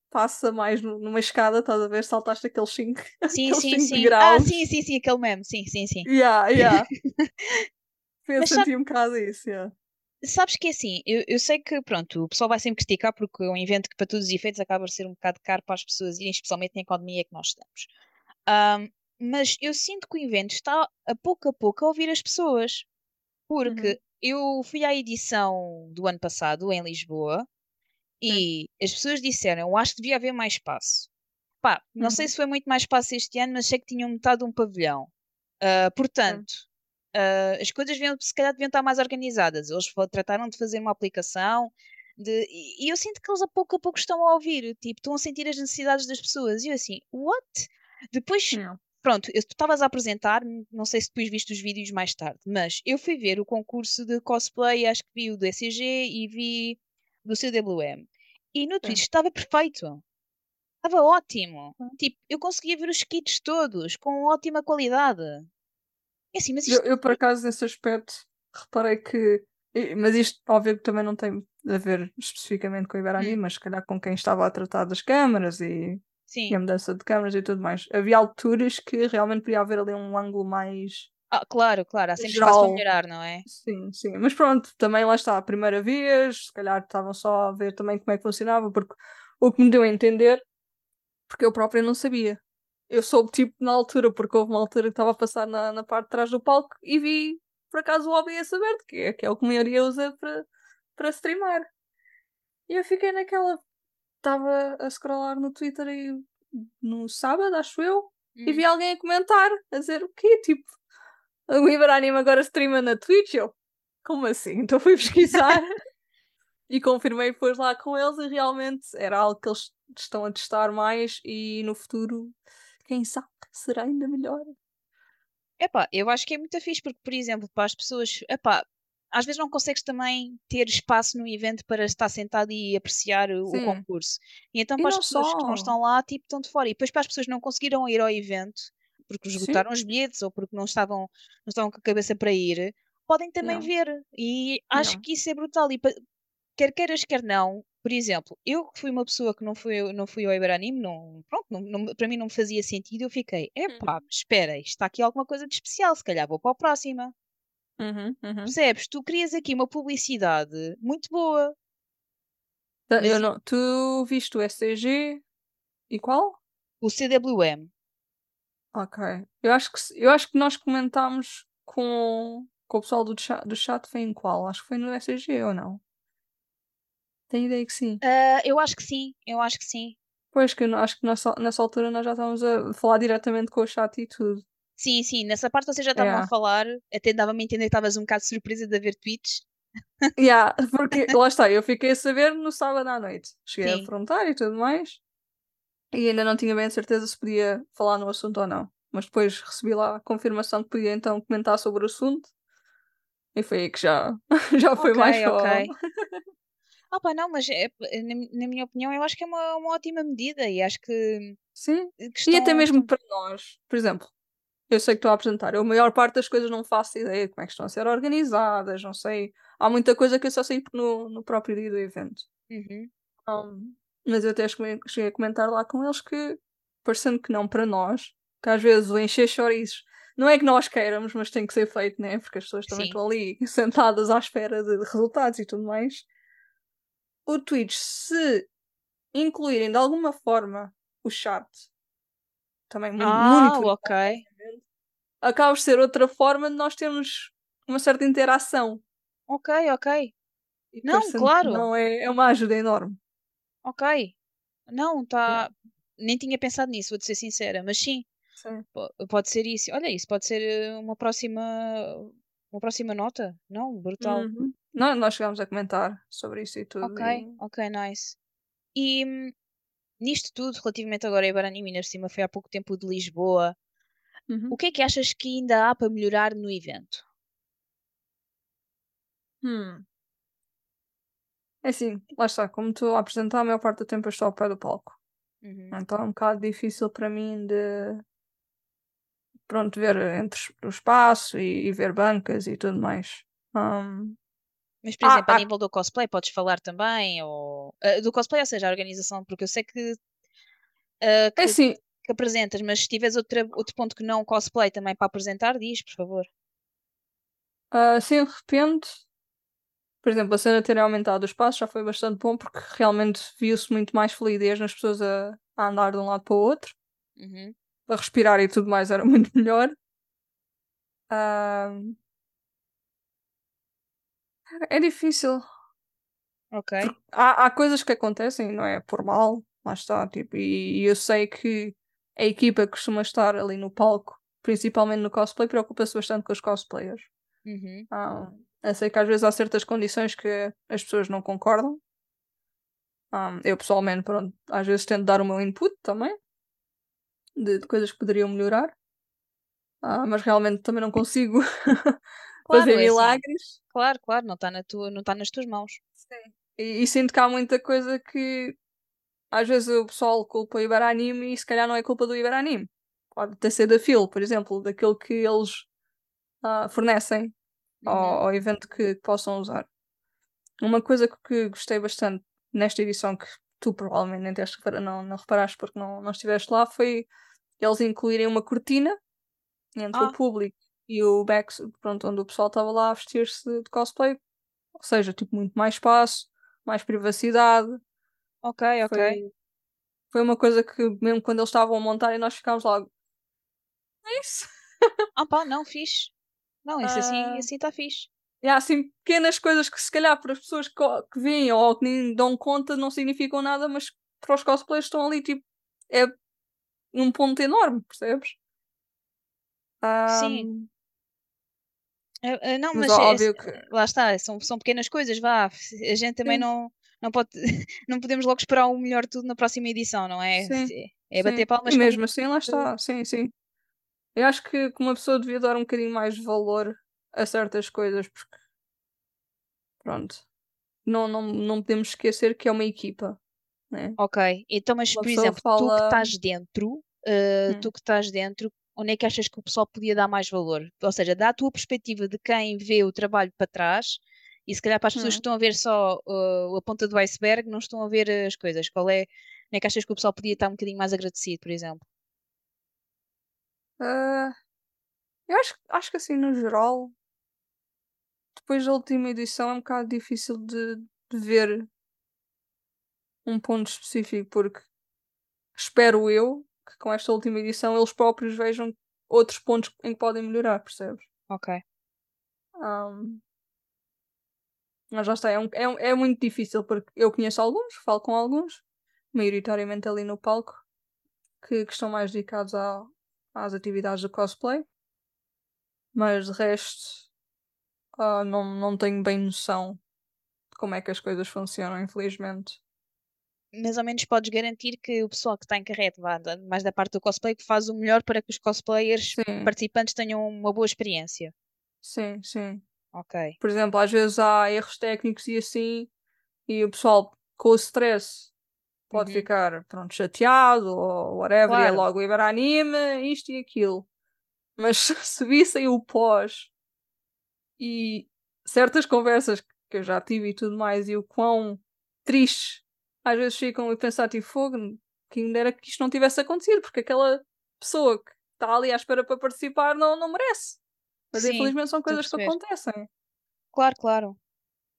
passos a mais nu- numa escada, estás a ver? Saltaste aqueles (laughs) 5
sim, sim, sim. Ah,
degraus.
sim, sim, sim, aquele meme, sim, sim, sim.
Yeah, yeah. (laughs)
Mas sabe-
um bocado isso, yeah.
Sabes que é assim, eu, eu sei que, pronto, o pessoal vai sempre criticar porque é um evento que, para todos os efeitos, acaba por ser um bocado caro para as pessoas irem, especialmente na economia que nós estamos. Ahm, mas eu sinto que o evento está a pouco a pouco a ouvir as pessoas. Porque
Uhum.
eu fui à edição do ano passado, em Lisboa, e as pessoas disseram, eu acho que devia haver mais espaço. Pá, não sei
Uhum.
se foi muito mais espaço este ano, mas sei que tinham metade de um pavilhão. Ah, portanto, ah, as coisas deviam, se calhar deviam estar mais organizadas. Eles trataram de fazer uma aplicação de, e, e eu sinto que eles a pouco a pouco estão a ouvir, tipo, estão a sentir as necessidades das pessoas. E eu assim, what? Depois,
Yeah.
pronto, eu- tu estavas a apresentar, não sei se depois viste os vídeos mais tarde, mas eu fui ver o concurso de cosplay, acho que vi o do ECG e vi do CWM. E no Twitch estava perfeito. Estava ótimo. Tipo, eu conseguia ver os kits todos com ótima qualidade. É assim, mas
Eu,
isto.
eu, por acaso, nesse aspecto, reparei que. Mas isto, óbvio, que também não tem a ver especificamente com o Iberani,
Hum.
mas se calhar com quem estava a tratar das câmaras e. E a mudança de câmaras e tudo mais. Havia alturas que realmente podia haver ali um ângulo mais.
Ah, claro, claro, há sempre espaço para
Geral.
melhorar, não é?
Sim, sim. Mas pronto, também lá está, a primeira vez, se calhar estavam só a ver também como é que funcionava, porque o que me deu a entender, porque eu própria não sabia. Eu soube tipo na altura, porque houve uma altura que estava a passar na, na parte de trás do palco e vi por acaso o OBS aberto, que é, que é o que a maioria usa para, para streamar. E eu fiquei naquela. Estava a scrollar no Twitter e no sábado, acho eu, e
Hum.
vi alguém a comentar, a dizer o quê? Tipo, o Iberanime agora streama na Twitch? Eu, como assim? Então fui pesquisar (laughs) e confirmei depois lá com eles e realmente era algo que eles estão a testar mais e no futuro, quem sabe, será ainda melhor.
Epá, eu acho que é muito fixe, porque, por exemplo, para as pessoas, epá, às vezes não consegues também ter espaço no evento para estar sentado e apreciar o, o concurso. E então,
E
para as pessoas que não
só.
estão lá, tipo, estão de fora. E depois, para as pessoas que não conseguiram ir ao evento, porque
Sim.
esgotaram os bilhetes ou porque não estavam, não estavam com a cabeça para ir, podem também
Não.
ver. E acho
Não.
que isso é brutal. E quer queiras, quer não, por exemplo, eu que fui uma pessoa que não fui, não fui ao Iberanime, não, pronto, não, não- para mim não me fazia sentido, eu fiquei, epá,
Uhum.
espera, está aqui alguma coisa de especial, se calhar vou para a próxima.
Uhum, uhum.
Percebes? Tu crias aqui uma publicidade muito boa.
Tá,
Mas
Eu não, tu viste o SCG e qual?
o CWM,
Ok. Eu acho que, eu acho que nós comentámos com, com o pessoal do chat, do chat foi em qual? Acho que foi no SCG ou não? Tenho ideia que sim.
ah, eu acho que sim, eu acho que sim.
Pois que eu acho que nessa, nessa altura nós já estávamos a falar diretamente com o chat e tudo.
Sim, sim, nessa parte vocês já estavam a
Yeah.
falar, até dava-me a entender que estavas um bocado surpresa de haver tweets.
Yeah, porque (laughs) lá está, eu fiquei a saber no sábado à noite. Cheguei
Sim.
a perguntar e tudo mais. E ainda não tinha bem a certeza se podia falar no assunto ou não. Mas depois recebi lá a confirmação que podia então comentar sobre o assunto. E foi aí que já, (laughs) já foi mais
Ok, Ah pá, não, mas é- na, na minha opinião eu acho que é uma, uma ótima medida e acho que,
Sim.
que
E até mesmo para nós, por exemplo, eu sei que estou a apresentar, eu a maior parte das coisas não faço ideia de como é que estão a ser organizadas, não sei. Há muita coisa que eu só sei no, no próprio dia do evento.
Uhum.
Um, mas eu até cheguei a comentar lá com eles que, parecendo que não para nós, que às vezes o encher chouriços não é que nós queiramos, mas tem que ser feito, né? Porque as pessoas também
Sim.
estão ali (laughs) sentadas à espera de resultados e tudo mais. O Twitch, se incluírem de alguma forma o chat, também
Ah,
monitorizar,
ok.
acaba por ser outra forma de nós termos uma certa interação.
Ok, ok.
E
Não, claro.
Não é, é uma ajuda enorme.
Ok. Não, tá.
Yeah.
Nem tinha pensado nisso, vou-te ser sincera, mas sim,
Sim.
po- pode ser isso. Olha, isso pode ser eh, uma próxima, uma próxima nota. Não, brutal.
Uhum. Nós, nós chegámos a comentar sobre isso e tudo.
Ok,
e-
ok, nice. E hum, nisto tudo, relativamente agora a Ibaranime, ainda por cima foi há pouco tempo de Lisboa,
Uhum.
o que é que achas que ainda há para melhorar no evento?
Hum. É assim, lá está, como estou a apresentar, a maior parte do tempo eu estou ao pé do palco.
Uhum.
Então é um bocado difícil para mim de pronto, ver entre o espaço e, e ver bancas e tudo mais. Hum,
Mas, por
Ah,
exemplo, a
ah.
nível do cosplay, podes falar também, ou ah, do cosplay, ou seja, a organização, porque eu sei que,
é
que,
assim,
que apresentas, mas se tiveres outra, outro ponto que não cosplay também para apresentar, diz, por favor.
assim de repente, por exemplo, a cena ter aumentado o espaço já foi bastante bom porque realmente viu-se muito mais fluidez nas pessoas a, a andar de um lado para o outro.
Uhum.
para respirar e tudo mais era (laughs) muito melhor. Ahm, é difícil.
Ok.
Há, há coisas que acontecem, não é? Por mal, lá está. Tipo, e, e eu sei que a equipa que costuma estar ali no palco, principalmente no cosplay, preocupa-se bastante com os cosplayers.
Uhum.
Ah, eu sei que às vezes há certas condições que as pessoas não concordam. Ah, eu pessoalmente, pronto, às vezes tento dar o meu input também de, de coisas que poderiam melhorar. Ah, mas realmente também não consigo (laughs)
Claro,
fazer
é assim.
milagres.
Claro, claro, não está na tua, não está nas tuas mãos.
Sim. E, e sinto que há muita coisa que às vezes o pessoal culpa o Iberanime e se calhar não é culpa do Iberanime. Pode até ser da FIL, por exemplo, daquilo que eles ah, fornecem ao,
Uhum.
ao evento que, que possam usar. Uma coisa que, gostei bastante nesta edição, que tu provavelmente nem tens não, não reparaste porque não, não estiveste lá, foi eles incluírem uma cortina entre
Ah.
o público e o back, pronto, onde o pessoal estava lá a vestir-se de cosplay. Ou seja, tipo, muito mais espaço, mais privacidade.
Ok, ok.
Foi, foi uma coisa que, mesmo quando eles estavam a montar, e nós ficámos logo. É isso. (laughs)
Ah pá, não, fixe. Não, isso assim
Ah.
assim está fixe.
E há assim pequenas coisas que, se calhar, para as pessoas que, que veem ou que nem dão conta, não significam nada, mas para os cosplayers estão ali, tipo, é um ponto enorme, percebes?
Sim. É, não,
mas
mas é-
óbvio que.
lá está, são, são pequenas coisas, vá. A gente também
Sim.
não, não pode, (laughs) não podemos logo esperar o melhor tudo na próxima edição, não é?
Sim,
É bater
sim.
palmas
E mesmo assim, lá está. Sim, sim. Eu acho que, uma pessoa devia dar um bocadinho mais de valor a certas coisas, porque. Pronto. Não, não, não podemos esquecer que é uma equipa, né?
Ok, então, mas
Uma
por exemplo, tu que
fala-
estás dentro, eh,
Hum.
tu que estás dentro, onde é que achas que o pessoal podia dar mais valor? Ou seja, dá a tua perspectiva de quem vê o trabalho para trás e se calhar para as pessoas
Hum.
que estão a ver só uh, a ponta do iceberg, não estão a ver as coisas. Qual é, onde é que achas que o pessoal podia estar um bocadinho mais agradecido, por exemplo?
Ah, eu acho, acho que assim, no geral, depois da última edição é um bocado difícil de, de ver um ponto específico, porque espero eu que com esta última edição eles próprios vejam outros pontos em que podem melhorar, percebes?
Ok,
Ahm, mas já está, é, um- é, um- é muito difícil porque eu conheço alguns, falo com alguns, maioritariamente ali no palco, que, que estão mais dedicados à- às atividades do cosplay, mas de resto ah, não, não tenho bem noção de como é que as coisas funcionam, infelizmente.
Mais ou menos podes garantir que o pessoal que está em carrete, mais da parte do cosplay, que faz o melhor para que os cosplayers
Sim,
participantes tenham uma boa experiência.
sim, sim.
Ok,
Por exemplo, às vezes há erros técnicos e assim, e o pessoal com o stress pode
Uhum.
ficar pronto, chateado ou whatever, e é
Claro.
logo o Iberanime, isto e aquilo. Mas (laughs) se vissem o pós e certas conversas que eu já tive e tudo mais, e o quão tristes às vezes ficam a pensar tipo fogo, quem me dera que isto não tivesse acontecido, porque aquela pessoa que está ali à espera para participar não, não merece. Mas
Sim,
infelizmente são coisas que acontecem.
claro, claro.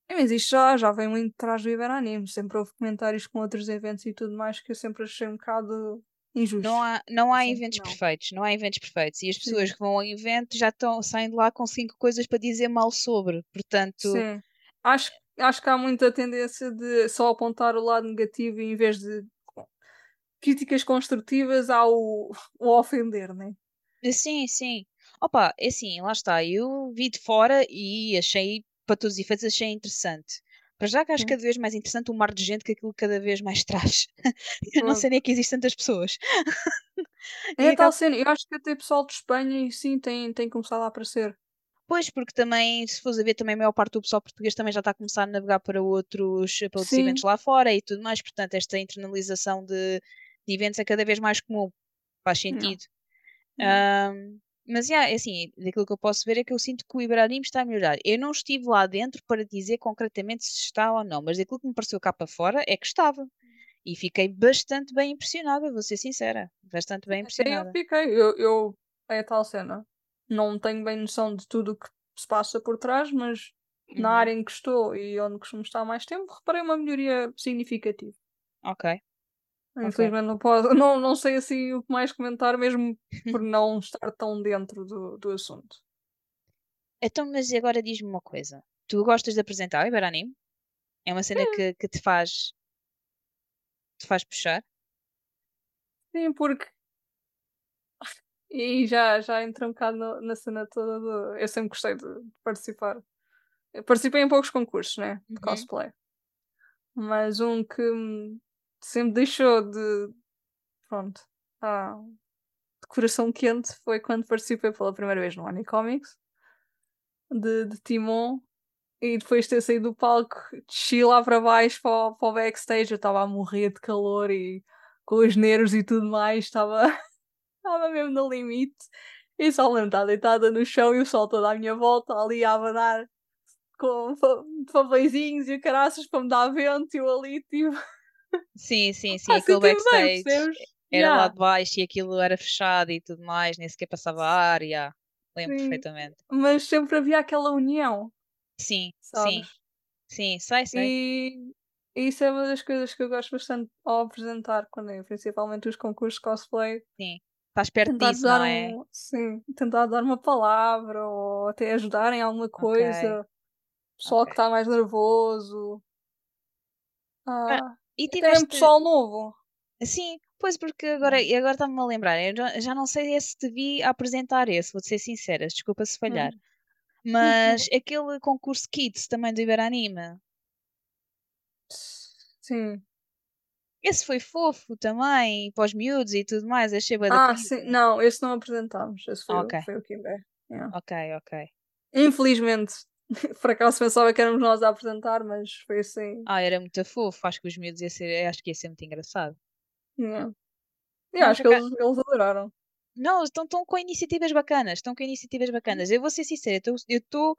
É, Mas isto já, já vem muito atrás do Iberanime. Sempre houve comentários com outros eventos e tudo mais que eu sempre achei um bocado injusto.
Não há, não há
Assim,
eventos
não.
perfeitos, não há eventos perfeitos. E as
Sim.
pessoas que vão ao evento já estão, saem de lá com cinco coisas para dizer mal sobre. Portanto,
Sim. Acho, acho que há muita tendência de só apontar o lado negativo em vez de críticas construtivas ao (laughs) o ofender, né?
sim, sim. Opa, é assim, lá está. Eu vi de fora e achei, para todos os efeitos, achei interessante. Para já que acho cada vez mais interessante o mar de gente que aquilo cada vez mais (laughs) traz. Eu não sei nem que existem tantas pessoas. (laughs)
É
E
tal
acaba-
cena. Eu acho que até pessoal de Espanha sim tem, tem começado a aparecer.
Pois, porque também, se fores a ver, também a maior parte do pessoal português também já está a começar a navegar para outros, para outros
Sim.
eventos lá fora e tudo mais. Portanto, esta internalização de, de eventos é cada vez mais comum. Faz sentido.
Não.
Ahm, mas, yeah, é assim, daquilo que eu posso ver é que eu sinto que o Ibrahim está a melhorar. Eu não estive lá dentro para dizer concretamente se está ou não, mas daquilo que me pareceu cá para fora é que estava. E fiquei bastante bem impressionada, vou ser sincera. Bastante bem
Até eu
impressionada.
fiquei. Eu, eu, é a tal cena. Não tenho bem noção de tudo o que se passa por trás, mas na
Uhum,
área em que estou e onde costumo estar mais tempo, reparei uma melhoria significativa.
Ok.
Infelizmente não, posso, (laughs) não, não sei assim o que mais comentar, mesmo (laughs) por não estar tão dentro do, do assunto.
Então, mas agora diz-me uma coisa. Tu gostas de apresentar o Iberanime? É uma cena que, que te faz te faz puxar?
Sim, porque. E já, já entra um bocado no- na cena toda do. Eu sempre gostei de participar. Eu participei em poucos concursos, né? De
Uhum.
cosplay. Mas um que sempre deixou de. Pronto. Ah, de coração quente foi quando participei pela primeira vez no Anicomics de, de Timon e depois de ter saído do palco, desci lá para baixo para, o- para o backstage. Eu estava a morrer de calor e com os nervos e tudo mais, estava estava mesmo no limite. E só lembro estar deitada no chão e o sol todo à minha volta, ali a abanar com fa- papeizinhos e caraças para me dar vento e eu ali, tipo.
Sim, sim, sim,
Ah, (laughs)
aquele
bem,
backstage
percebes?
era lá
Yeah,
de baixo e aquilo era fechado e tudo mais, nem sequer passava ar, yeah. Lembro
sim.
perfeitamente.
Mas sempre havia aquela união,
Sim, sim,
sabes?
sim, sei, sei.
E isso é uma das coisas que eu gosto bastante ao apresentar, quando é principalmente os concursos de cosplay.
Sim. Estás perto
Tentar
disso, não é?
um sim, tentar dar uma palavra ou até ajudar em alguma coisa. Pessoal que
ok.
está mais nervoso.
Ah,
Ah,
e tiveste.
pessoal novo.
Sim, pois porque agora, e agora está-me a lembrar, eu já, não sei se te vi apresentar esse, vou-te ser sincera, desculpa se falhar.
Uhum.
Mas aquele concurso Kids também do Iberanime,
Sim.
Esse foi fofo também, para os miúdos e tudo mais, achei da
Ah, sim. Não, esse não apresentámos. Esse foi,
Ok,
o- foi o Kimber. Yeah.
ok, ok.
Infelizmente, (laughs) por acaso pensava que éramos nós a apresentar, mas foi assim.
Ah, era muito fofo, acho que os miúdos ia ser, acho que ia ser muito engraçado.
Yeah.
Não,
Yeah,
por
acho que eles, eles adoraram.
não, estão, estão com iniciativas bacanas, estão com iniciativas bacanas. Eu vou ser sincera, eu estou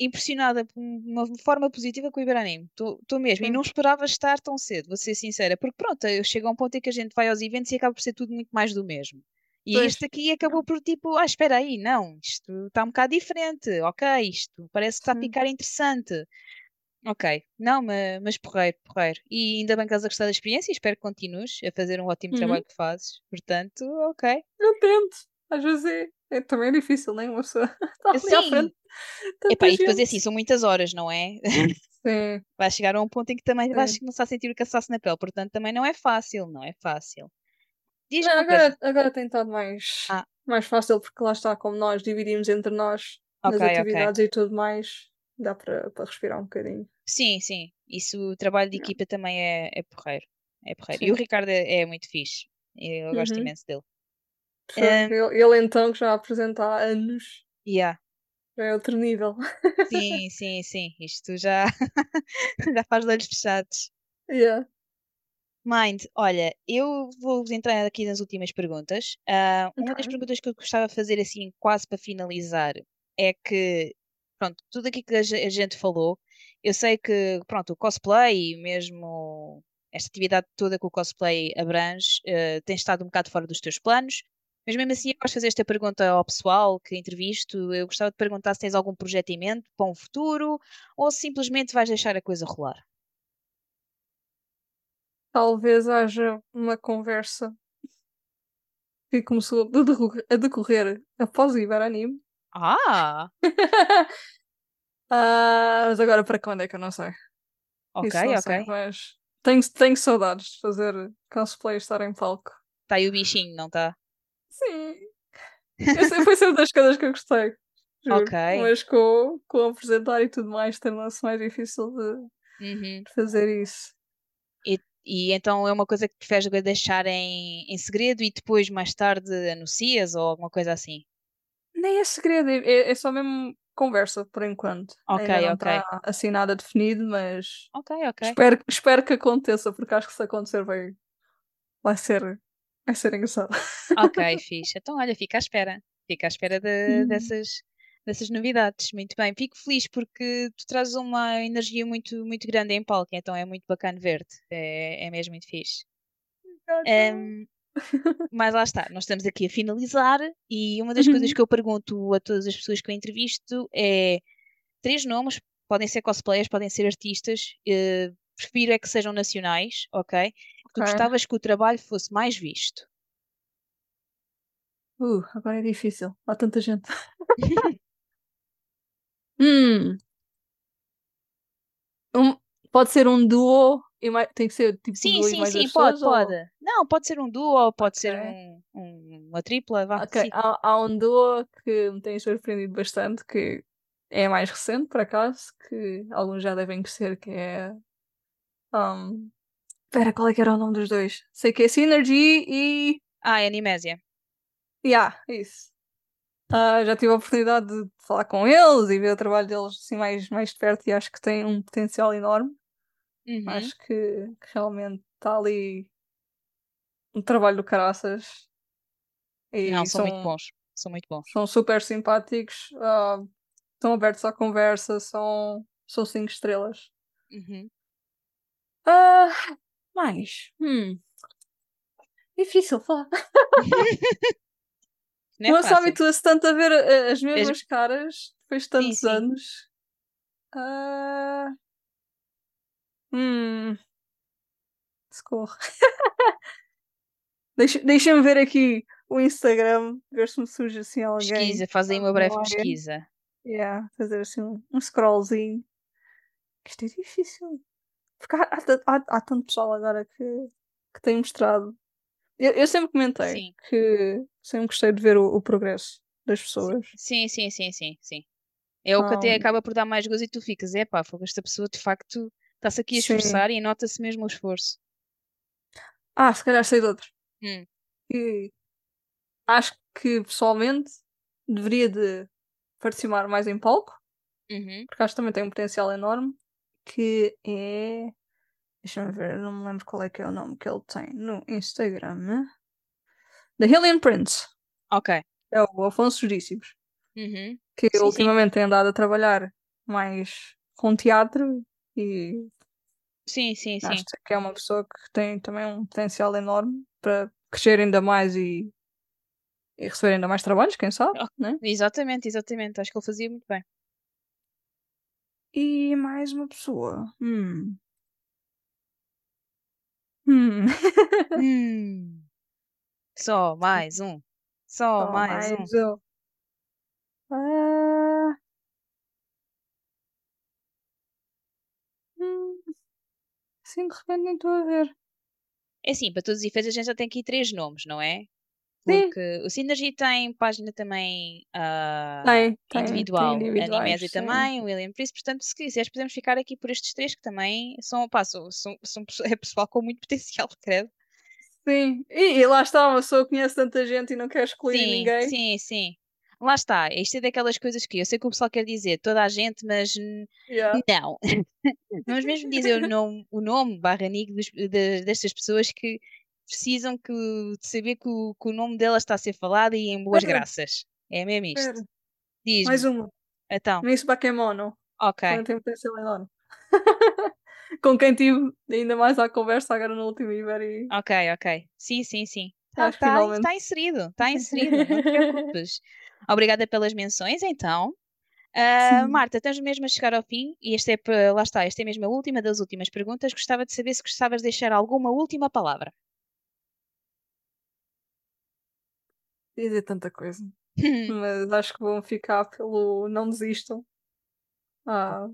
impressionada por uma forma positiva com o Iberanime. Estou mesmo. E não esperava estar tão cedo, vou ser sincera. Porque pronto, eu chego a um ponto em que a gente vai aos eventos e acaba por ser tudo muito mais do mesmo. E
Pois.
este aqui acabou por tipo, ah, espera aí, não, isto está um bocado diferente, ok, isto parece que está a ficar interessante. Ok, não, mas, mas porreiro, porreiro. E ainda bem que estás a gostar da experiência e espero que continues a fazer um ótimo
Uhum.
trabalho que fazes. Portanto, ok.
Eu tento. Às vezes é, é também é difícil, nem uma pessoa está (laughs) ali à
Sim,
frente.
epá,
Tanta
e depois é assim,
gente.
são muitas horas, não é?
Sim, (laughs)
Vais chegar a um ponto em que também vais
sim.
começar a sentir o cansaço na pele, portanto também não é fácil, não é fácil. Diz-me
Não,
coisa.
agora, agora tem estado mais,
Ah,
mais fácil porque lá está, como nós dividimos entre nós
ok,
nas atividades e tudo mais, dá para respirar um bocadinho.
Sim, sim. Isso, o trabalho de
Yeah.
equipa também é, é porreiro. É porreiro. E o. Ricardo é, é muito fixe. Eu gosto
Uhum.
imenso dele. Um,
Ele, então que já apresenta há anos,
yeah.
já é outro nível.
Sim, (laughs) sim, sim. Isto já, (laughs) já faz olhos fechados.
Yeah.
Mind, olha, eu vou entrar aqui nas últimas perguntas. Ah, uma das perguntas que eu gostava de fazer, assim, quase para finalizar, é que, pronto, tudo aquilo que a ge- a gente falou, eu sei que, pronto, o cosplay, e mesmo esta atividade toda que o cosplay abrange, eh, tem estado um bocado fora dos teus planos, mas mesmo assim eu gosto de fazer esta pergunta ao pessoal que entrevisto. Eu gostava de perguntar se tens algum projeto em mente para um futuro ou se simplesmente vais deixar a coisa rolar.
Talvez haja uma conversa que começou a decorrer, após o Iberanime.
Ah, (laughs)
Ah, mas agora para quando é que eu não sei.
ok,
não sei,
ok.
mas tenho, tenho saudades de fazer cosplay e estar em palco.
Está aí o bichinho, não está?
Sim, essa foi sempre das coisas que eu gostei, juro.
Ok.
Mas com, com apresentar e tudo mais, tornou-se mais difícil de,
Uhum.
fazer isso.
E, e então é uma coisa que preferes deixar em, em segredo e depois mais tarde anuncias ou alguma coisa assim?
Nem é segredo, é, é só mesmo conversa por enquanto.
Ok,
Ainda não
ok.
está assim nada definido, mas
Ok, ok.
espero, espero que aconteça, porque acho que se acontecer vai, vai ser vai ser engraçado.
Ok, fixe. Então, olha, fica à espera. Fica à espera de-
Hum.
dessas, dessas novidades. Muito bem. Fico feliz porque tu trazes uma energia muito, muito grande em palco, então é muito bacana ver-te. É, é mesmo muito fixe. Em, mas lá está, nós estamos aqui a finalizar e uma das coisas
Uhum.
que eu pergunto a todas as pessoas que eu entrevisto é três nomes, podem ser cosplayers, podem ser artistas, eh, prefiro é que sejam nacionais, ok? Que tu
Ok.
gostavas que o trabalho fosse mais visto.
Uh, agora é difícil. Há tanta gente. (laughs) (laughs) Hum. Um- pode ser um duo e tem que ser tipo
Sim,
duo e
sim,
mais
sim, pode,
pessoas ou...
pode. Não, pode ser um duo ou pode ser
Ok.
um, um- uma tripla, vá.
Ok,
Sim.
há, há um duo que me tem surpreendido bastante, que é mais recente, por acaso, que alguns já devem conhecer, que é... Um... Espera, qual é que era o nome dos dois? Sei que é Synergy e...
Ah, é Animésia.
Yeah, isso. Ah, já tive a oportunidade de falar com eles e ver o trabalho deles assim mais, mais de perto e acho que tem um potencial enorme.
Uhum.
Acho que, que realmente está ali um trabalho do caraças e
Não, são muito
são,
bons. São muito bons.
são super simpáticos, ah, estão abertos à conversa, são, são cinco estrelas.
Uhum.
Ah, mais. Hum. Difícil falar. (laughs)
Não é
habitua-se tanto a ver uh, as mesmas caras depois de tantos
sim.
anos. Ah. Hum. Socorro. (laughs) Deixa- Deixa-me ver aqui o Instagram, ver se me surge assim alguém.
Pesquisa, faz aí uma breve
memória.
pesquisa.
Yeah, fazer assim um, um scrollzinho. Isto é difícil. Porque há, há, há- há tanto pessoal agora que, que tem mostrado. Eu, eu sempre comentei
Sim.
que sempre gostei de ver o, o progresso das pessoas.
Sim, sim, sim, sim, sim. É o que até acaba por dar mais gozo e tu ficas, é pá, esta pessoa de facto está-se aqui a
Sim.
esforçar e nota-se mesmo o esforço.
Ah, se calhar sei de outro.
Hum.
Que acho que pessoalmente deveria de participar mais em palco,
Uhum.
porque acho que também tem um potencial enorme. Que é. Deixa-me ver, não me lembro qual é que é o nome que ele tem no Instagram. The Hillian Prince.
Ok.
É o Afonso Jurícimos.
Uhum.
Que
Sim, sim.
ultimamente tem andado a trabalhar mais com teatro e
Sim, sim, sim.
acho que é uma pessoa que tem também um potencial enorme para crescer ainda mais e, e receber ainda mais trabalhos, quem sabe,
Oh.
né?
Exatamente, exatamente. Acho que ele fazia muito bem.
E mais uma pessoa. Hum. Hum. (laughs)
Hum. Só mais um. Só
Só
mais um.
mais um. Ah. Hum. Sim, de repente nem estou a ver.
É assim, para todos os efeitos a gente já tem aqui três nomes, não é?
Sim.
Porque o Synergy tem página também ah,
Tem, tem,
individual,
tem sim.
também, William Priest, portanto, se quiseres, podemos ficar aqui por estes três que também são, pá, são, são, são é pessoal com muito (laughs) potencial, credo.
Sim. E, e lá está, uma pessoa conhece tanta gente e não quer excluir
Sim,
ninguém.
sim, sim. Lá está, isto é daquelas coisas que eu sei que o pessoal quer dizer, toda a gente, mas
Yeah.
não. (laughs) Vamos mesmo dizer o nome, o nome barra nick dos- de- destas pessoas que precisam que, de saber que o, que o nome delas está a ser falado e em boas
Espera.
graças. É mesmo isto. Diz-me.
mais uma.
Então,
Miss Bakemono.
ok.
Também tem potencial enorme. Com quem tive ainda mais à conversa agora no último Iber e
Ok, ok. Sim, sim, sim. Tá,
acho que
tá,
finalmente.
está inserido, está inserido, não te preocupes. (laughs) Obrigada pelas menções, então. Ah,
Sim.
Marta, estamos mesmo a chegar ao fim e este é, lá está, esta é mesmo a última das últimas perguntas. Gostava de saber se gostavas de deixar alguma última palavra.
Dizer tanta coisa. Mas acho que vão ficar pelo não desistam. Ah,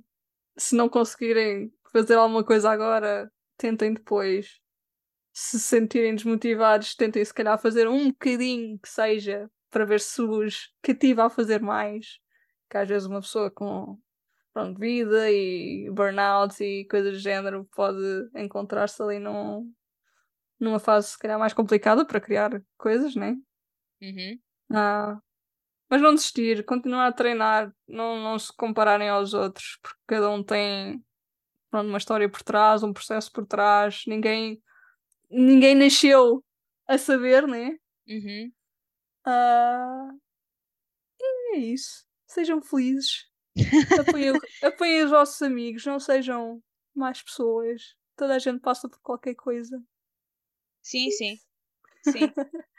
se não conseguirem fazer alguma coisa agora, tentem depois. Se se sentirem desmotivados, tentem se calhar fazer um bocadinho que seja para ver se vos cativa a fazer mais. Que às vezes uma pessoa com pronto, vida e burnout e coisas do género pode encontrar-se ali num, numa fase se calhar mais complicada para criar coisas, né?
Uhum,
Ah, mas não desistir, continuar a treinar, não, não se compararem aos outros, porque cada um tem pronto, uma história por trás, um processo por trás, ninguém, ninguém nasceu a saber, né?
uhum.
Ah, e é isso. Sejam felizes. Apoiem, (laughs) apoiem os vossos amigos, não sejam mais pessoas. Toda a gente passa por qualquer coisa.
Sim, sim, sim. (laughs)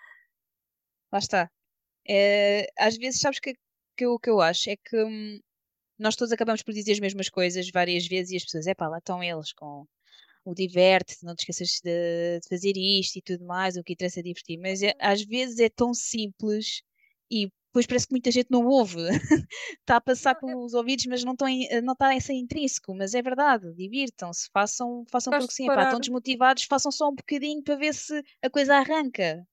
Lá está. Eh, às vezes, sabes que, que o que eu acho é que hum, nós todos acabamos por dizer as mesmas coisas várias vezes e as pessoas, é pá, lá estão eles com o diverte, não te esqueças de, de fazer isto e tudo mais, o que interessa é divertir. Mas é- às vezes é tão simples e depois parece que muita gente não ouve. (laughs) Está a passar pelos ouvidos, mas não, em- não está a ser intrínseco. Mas é verdade, divirtam-se, façam, façam porque sim, é pá, estão desmotivados, façam só um bocadinho para ver se a coisa arranca.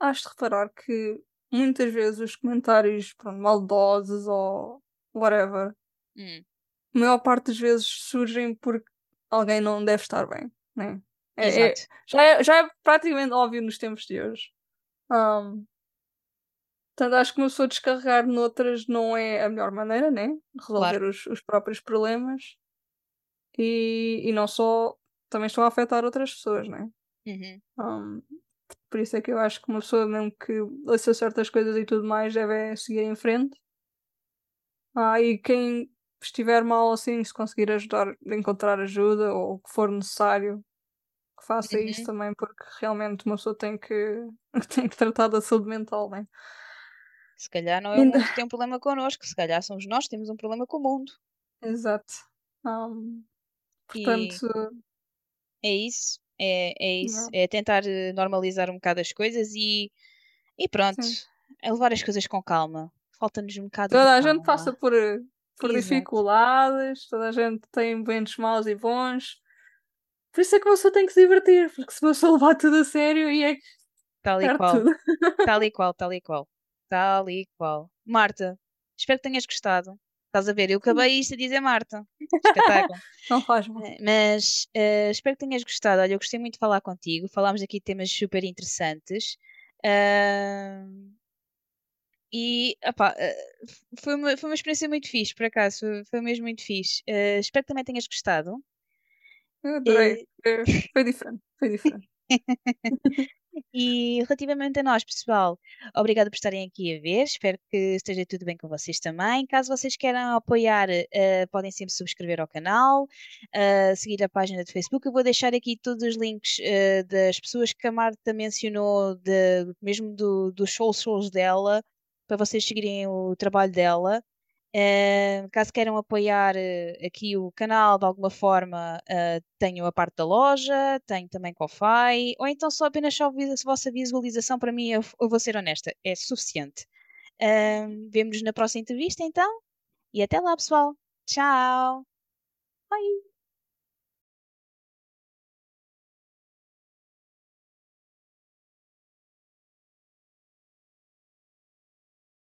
Has de reparar que muitas vezes os comentários pronto, maldosos ou whatever,
Hum,
a maior parte das vezes surgem porque alguém não deve estar bem, né? É, é- já, é, já é praticamente óbvio nos tempos de hoje. Ahm, portanto, acho que uma pessoa descarregar noutras não é a melhor maneira, né? Resolver os, os próprios problemas e, e não só também estão a afetar outras pessoas, né?
Uhum,
Um, por isso é que eu acho que uma pessoa, mesmo que ouça certas coisas e tudo mais, deve é seguir em frente. Ah, e quem estiver mal assim, se conseguir ajudar, encontrar ajuda ou o que for necessário, que faça
Uhum.
isso também, porque realmente uma pessoa tem que, (laughs) tem que tratar da saúde mental, né?
Se calhar não é o mundo que tem um problema connosco, se calhar somos nós que temos um problema com o mundo.
exato. Um,
E
portanto,
é isso, é, é isso. É tentar eh, normalizar um bocado as coisas e, e pronto,
sim.
é levar as coisas com calma. Falta-nos um bocado
Toda a gente passa
calma.
por, eh, por
Exato.
dificuldades, toda a gente tem momentos maus e bons. Por isso é que uma pessoa tem que se divertir, porque se uma pessoa (laughs) levar tudo a sério e é que
Tal e qual,
tudo. (laughs)
tal e qual, tal e qual, tal e qual. Marta, espero que tenhas gostado. Estás a ver, eu acabei isto a dizer Marta. Espetáculo. (laughs)
Não faz mal.
Eh, Mas eh, espero que tenhas gostado. Olha, eu gostei muito de falar contigo. Falámos aqui de temas super interessantes. Ahm, e opá, eh, f- foi uma, foi uma experiência muito fixe, por acaso. Foi, foi mesmo muito fixe. Eh, espero que também tenhas gostado.
Eu adorei.
Eh,
Eh, Foi diferente, foi diferente. (laughs)
E relativamente a nós, pessoal, obrigada por estarem aqui a ver. Espero que esteja tudo bem com vocês também. Caso vocês queiram apoiar, eh, podem sempre subscrever ao canal, eh, seguir a página de Facebook. Eu vou deixar aqui todos os links, eh, das pessoas que a Marta mencionou, de, mesmo do, dos shows dela, para vocês seguirem o trabalho dela. Eh, caso queiram apoiar eh, aqui o canal de alguma forma, eh, tenho a parte da loja, tenho também Ko-Fi, ou então só apenas só a vossa visualização, para mim, eu, eu vou ser honesta, é suficiente. Vemo-nos na próxima entrevista então, e até lá, pessoal. Tchau! Bye!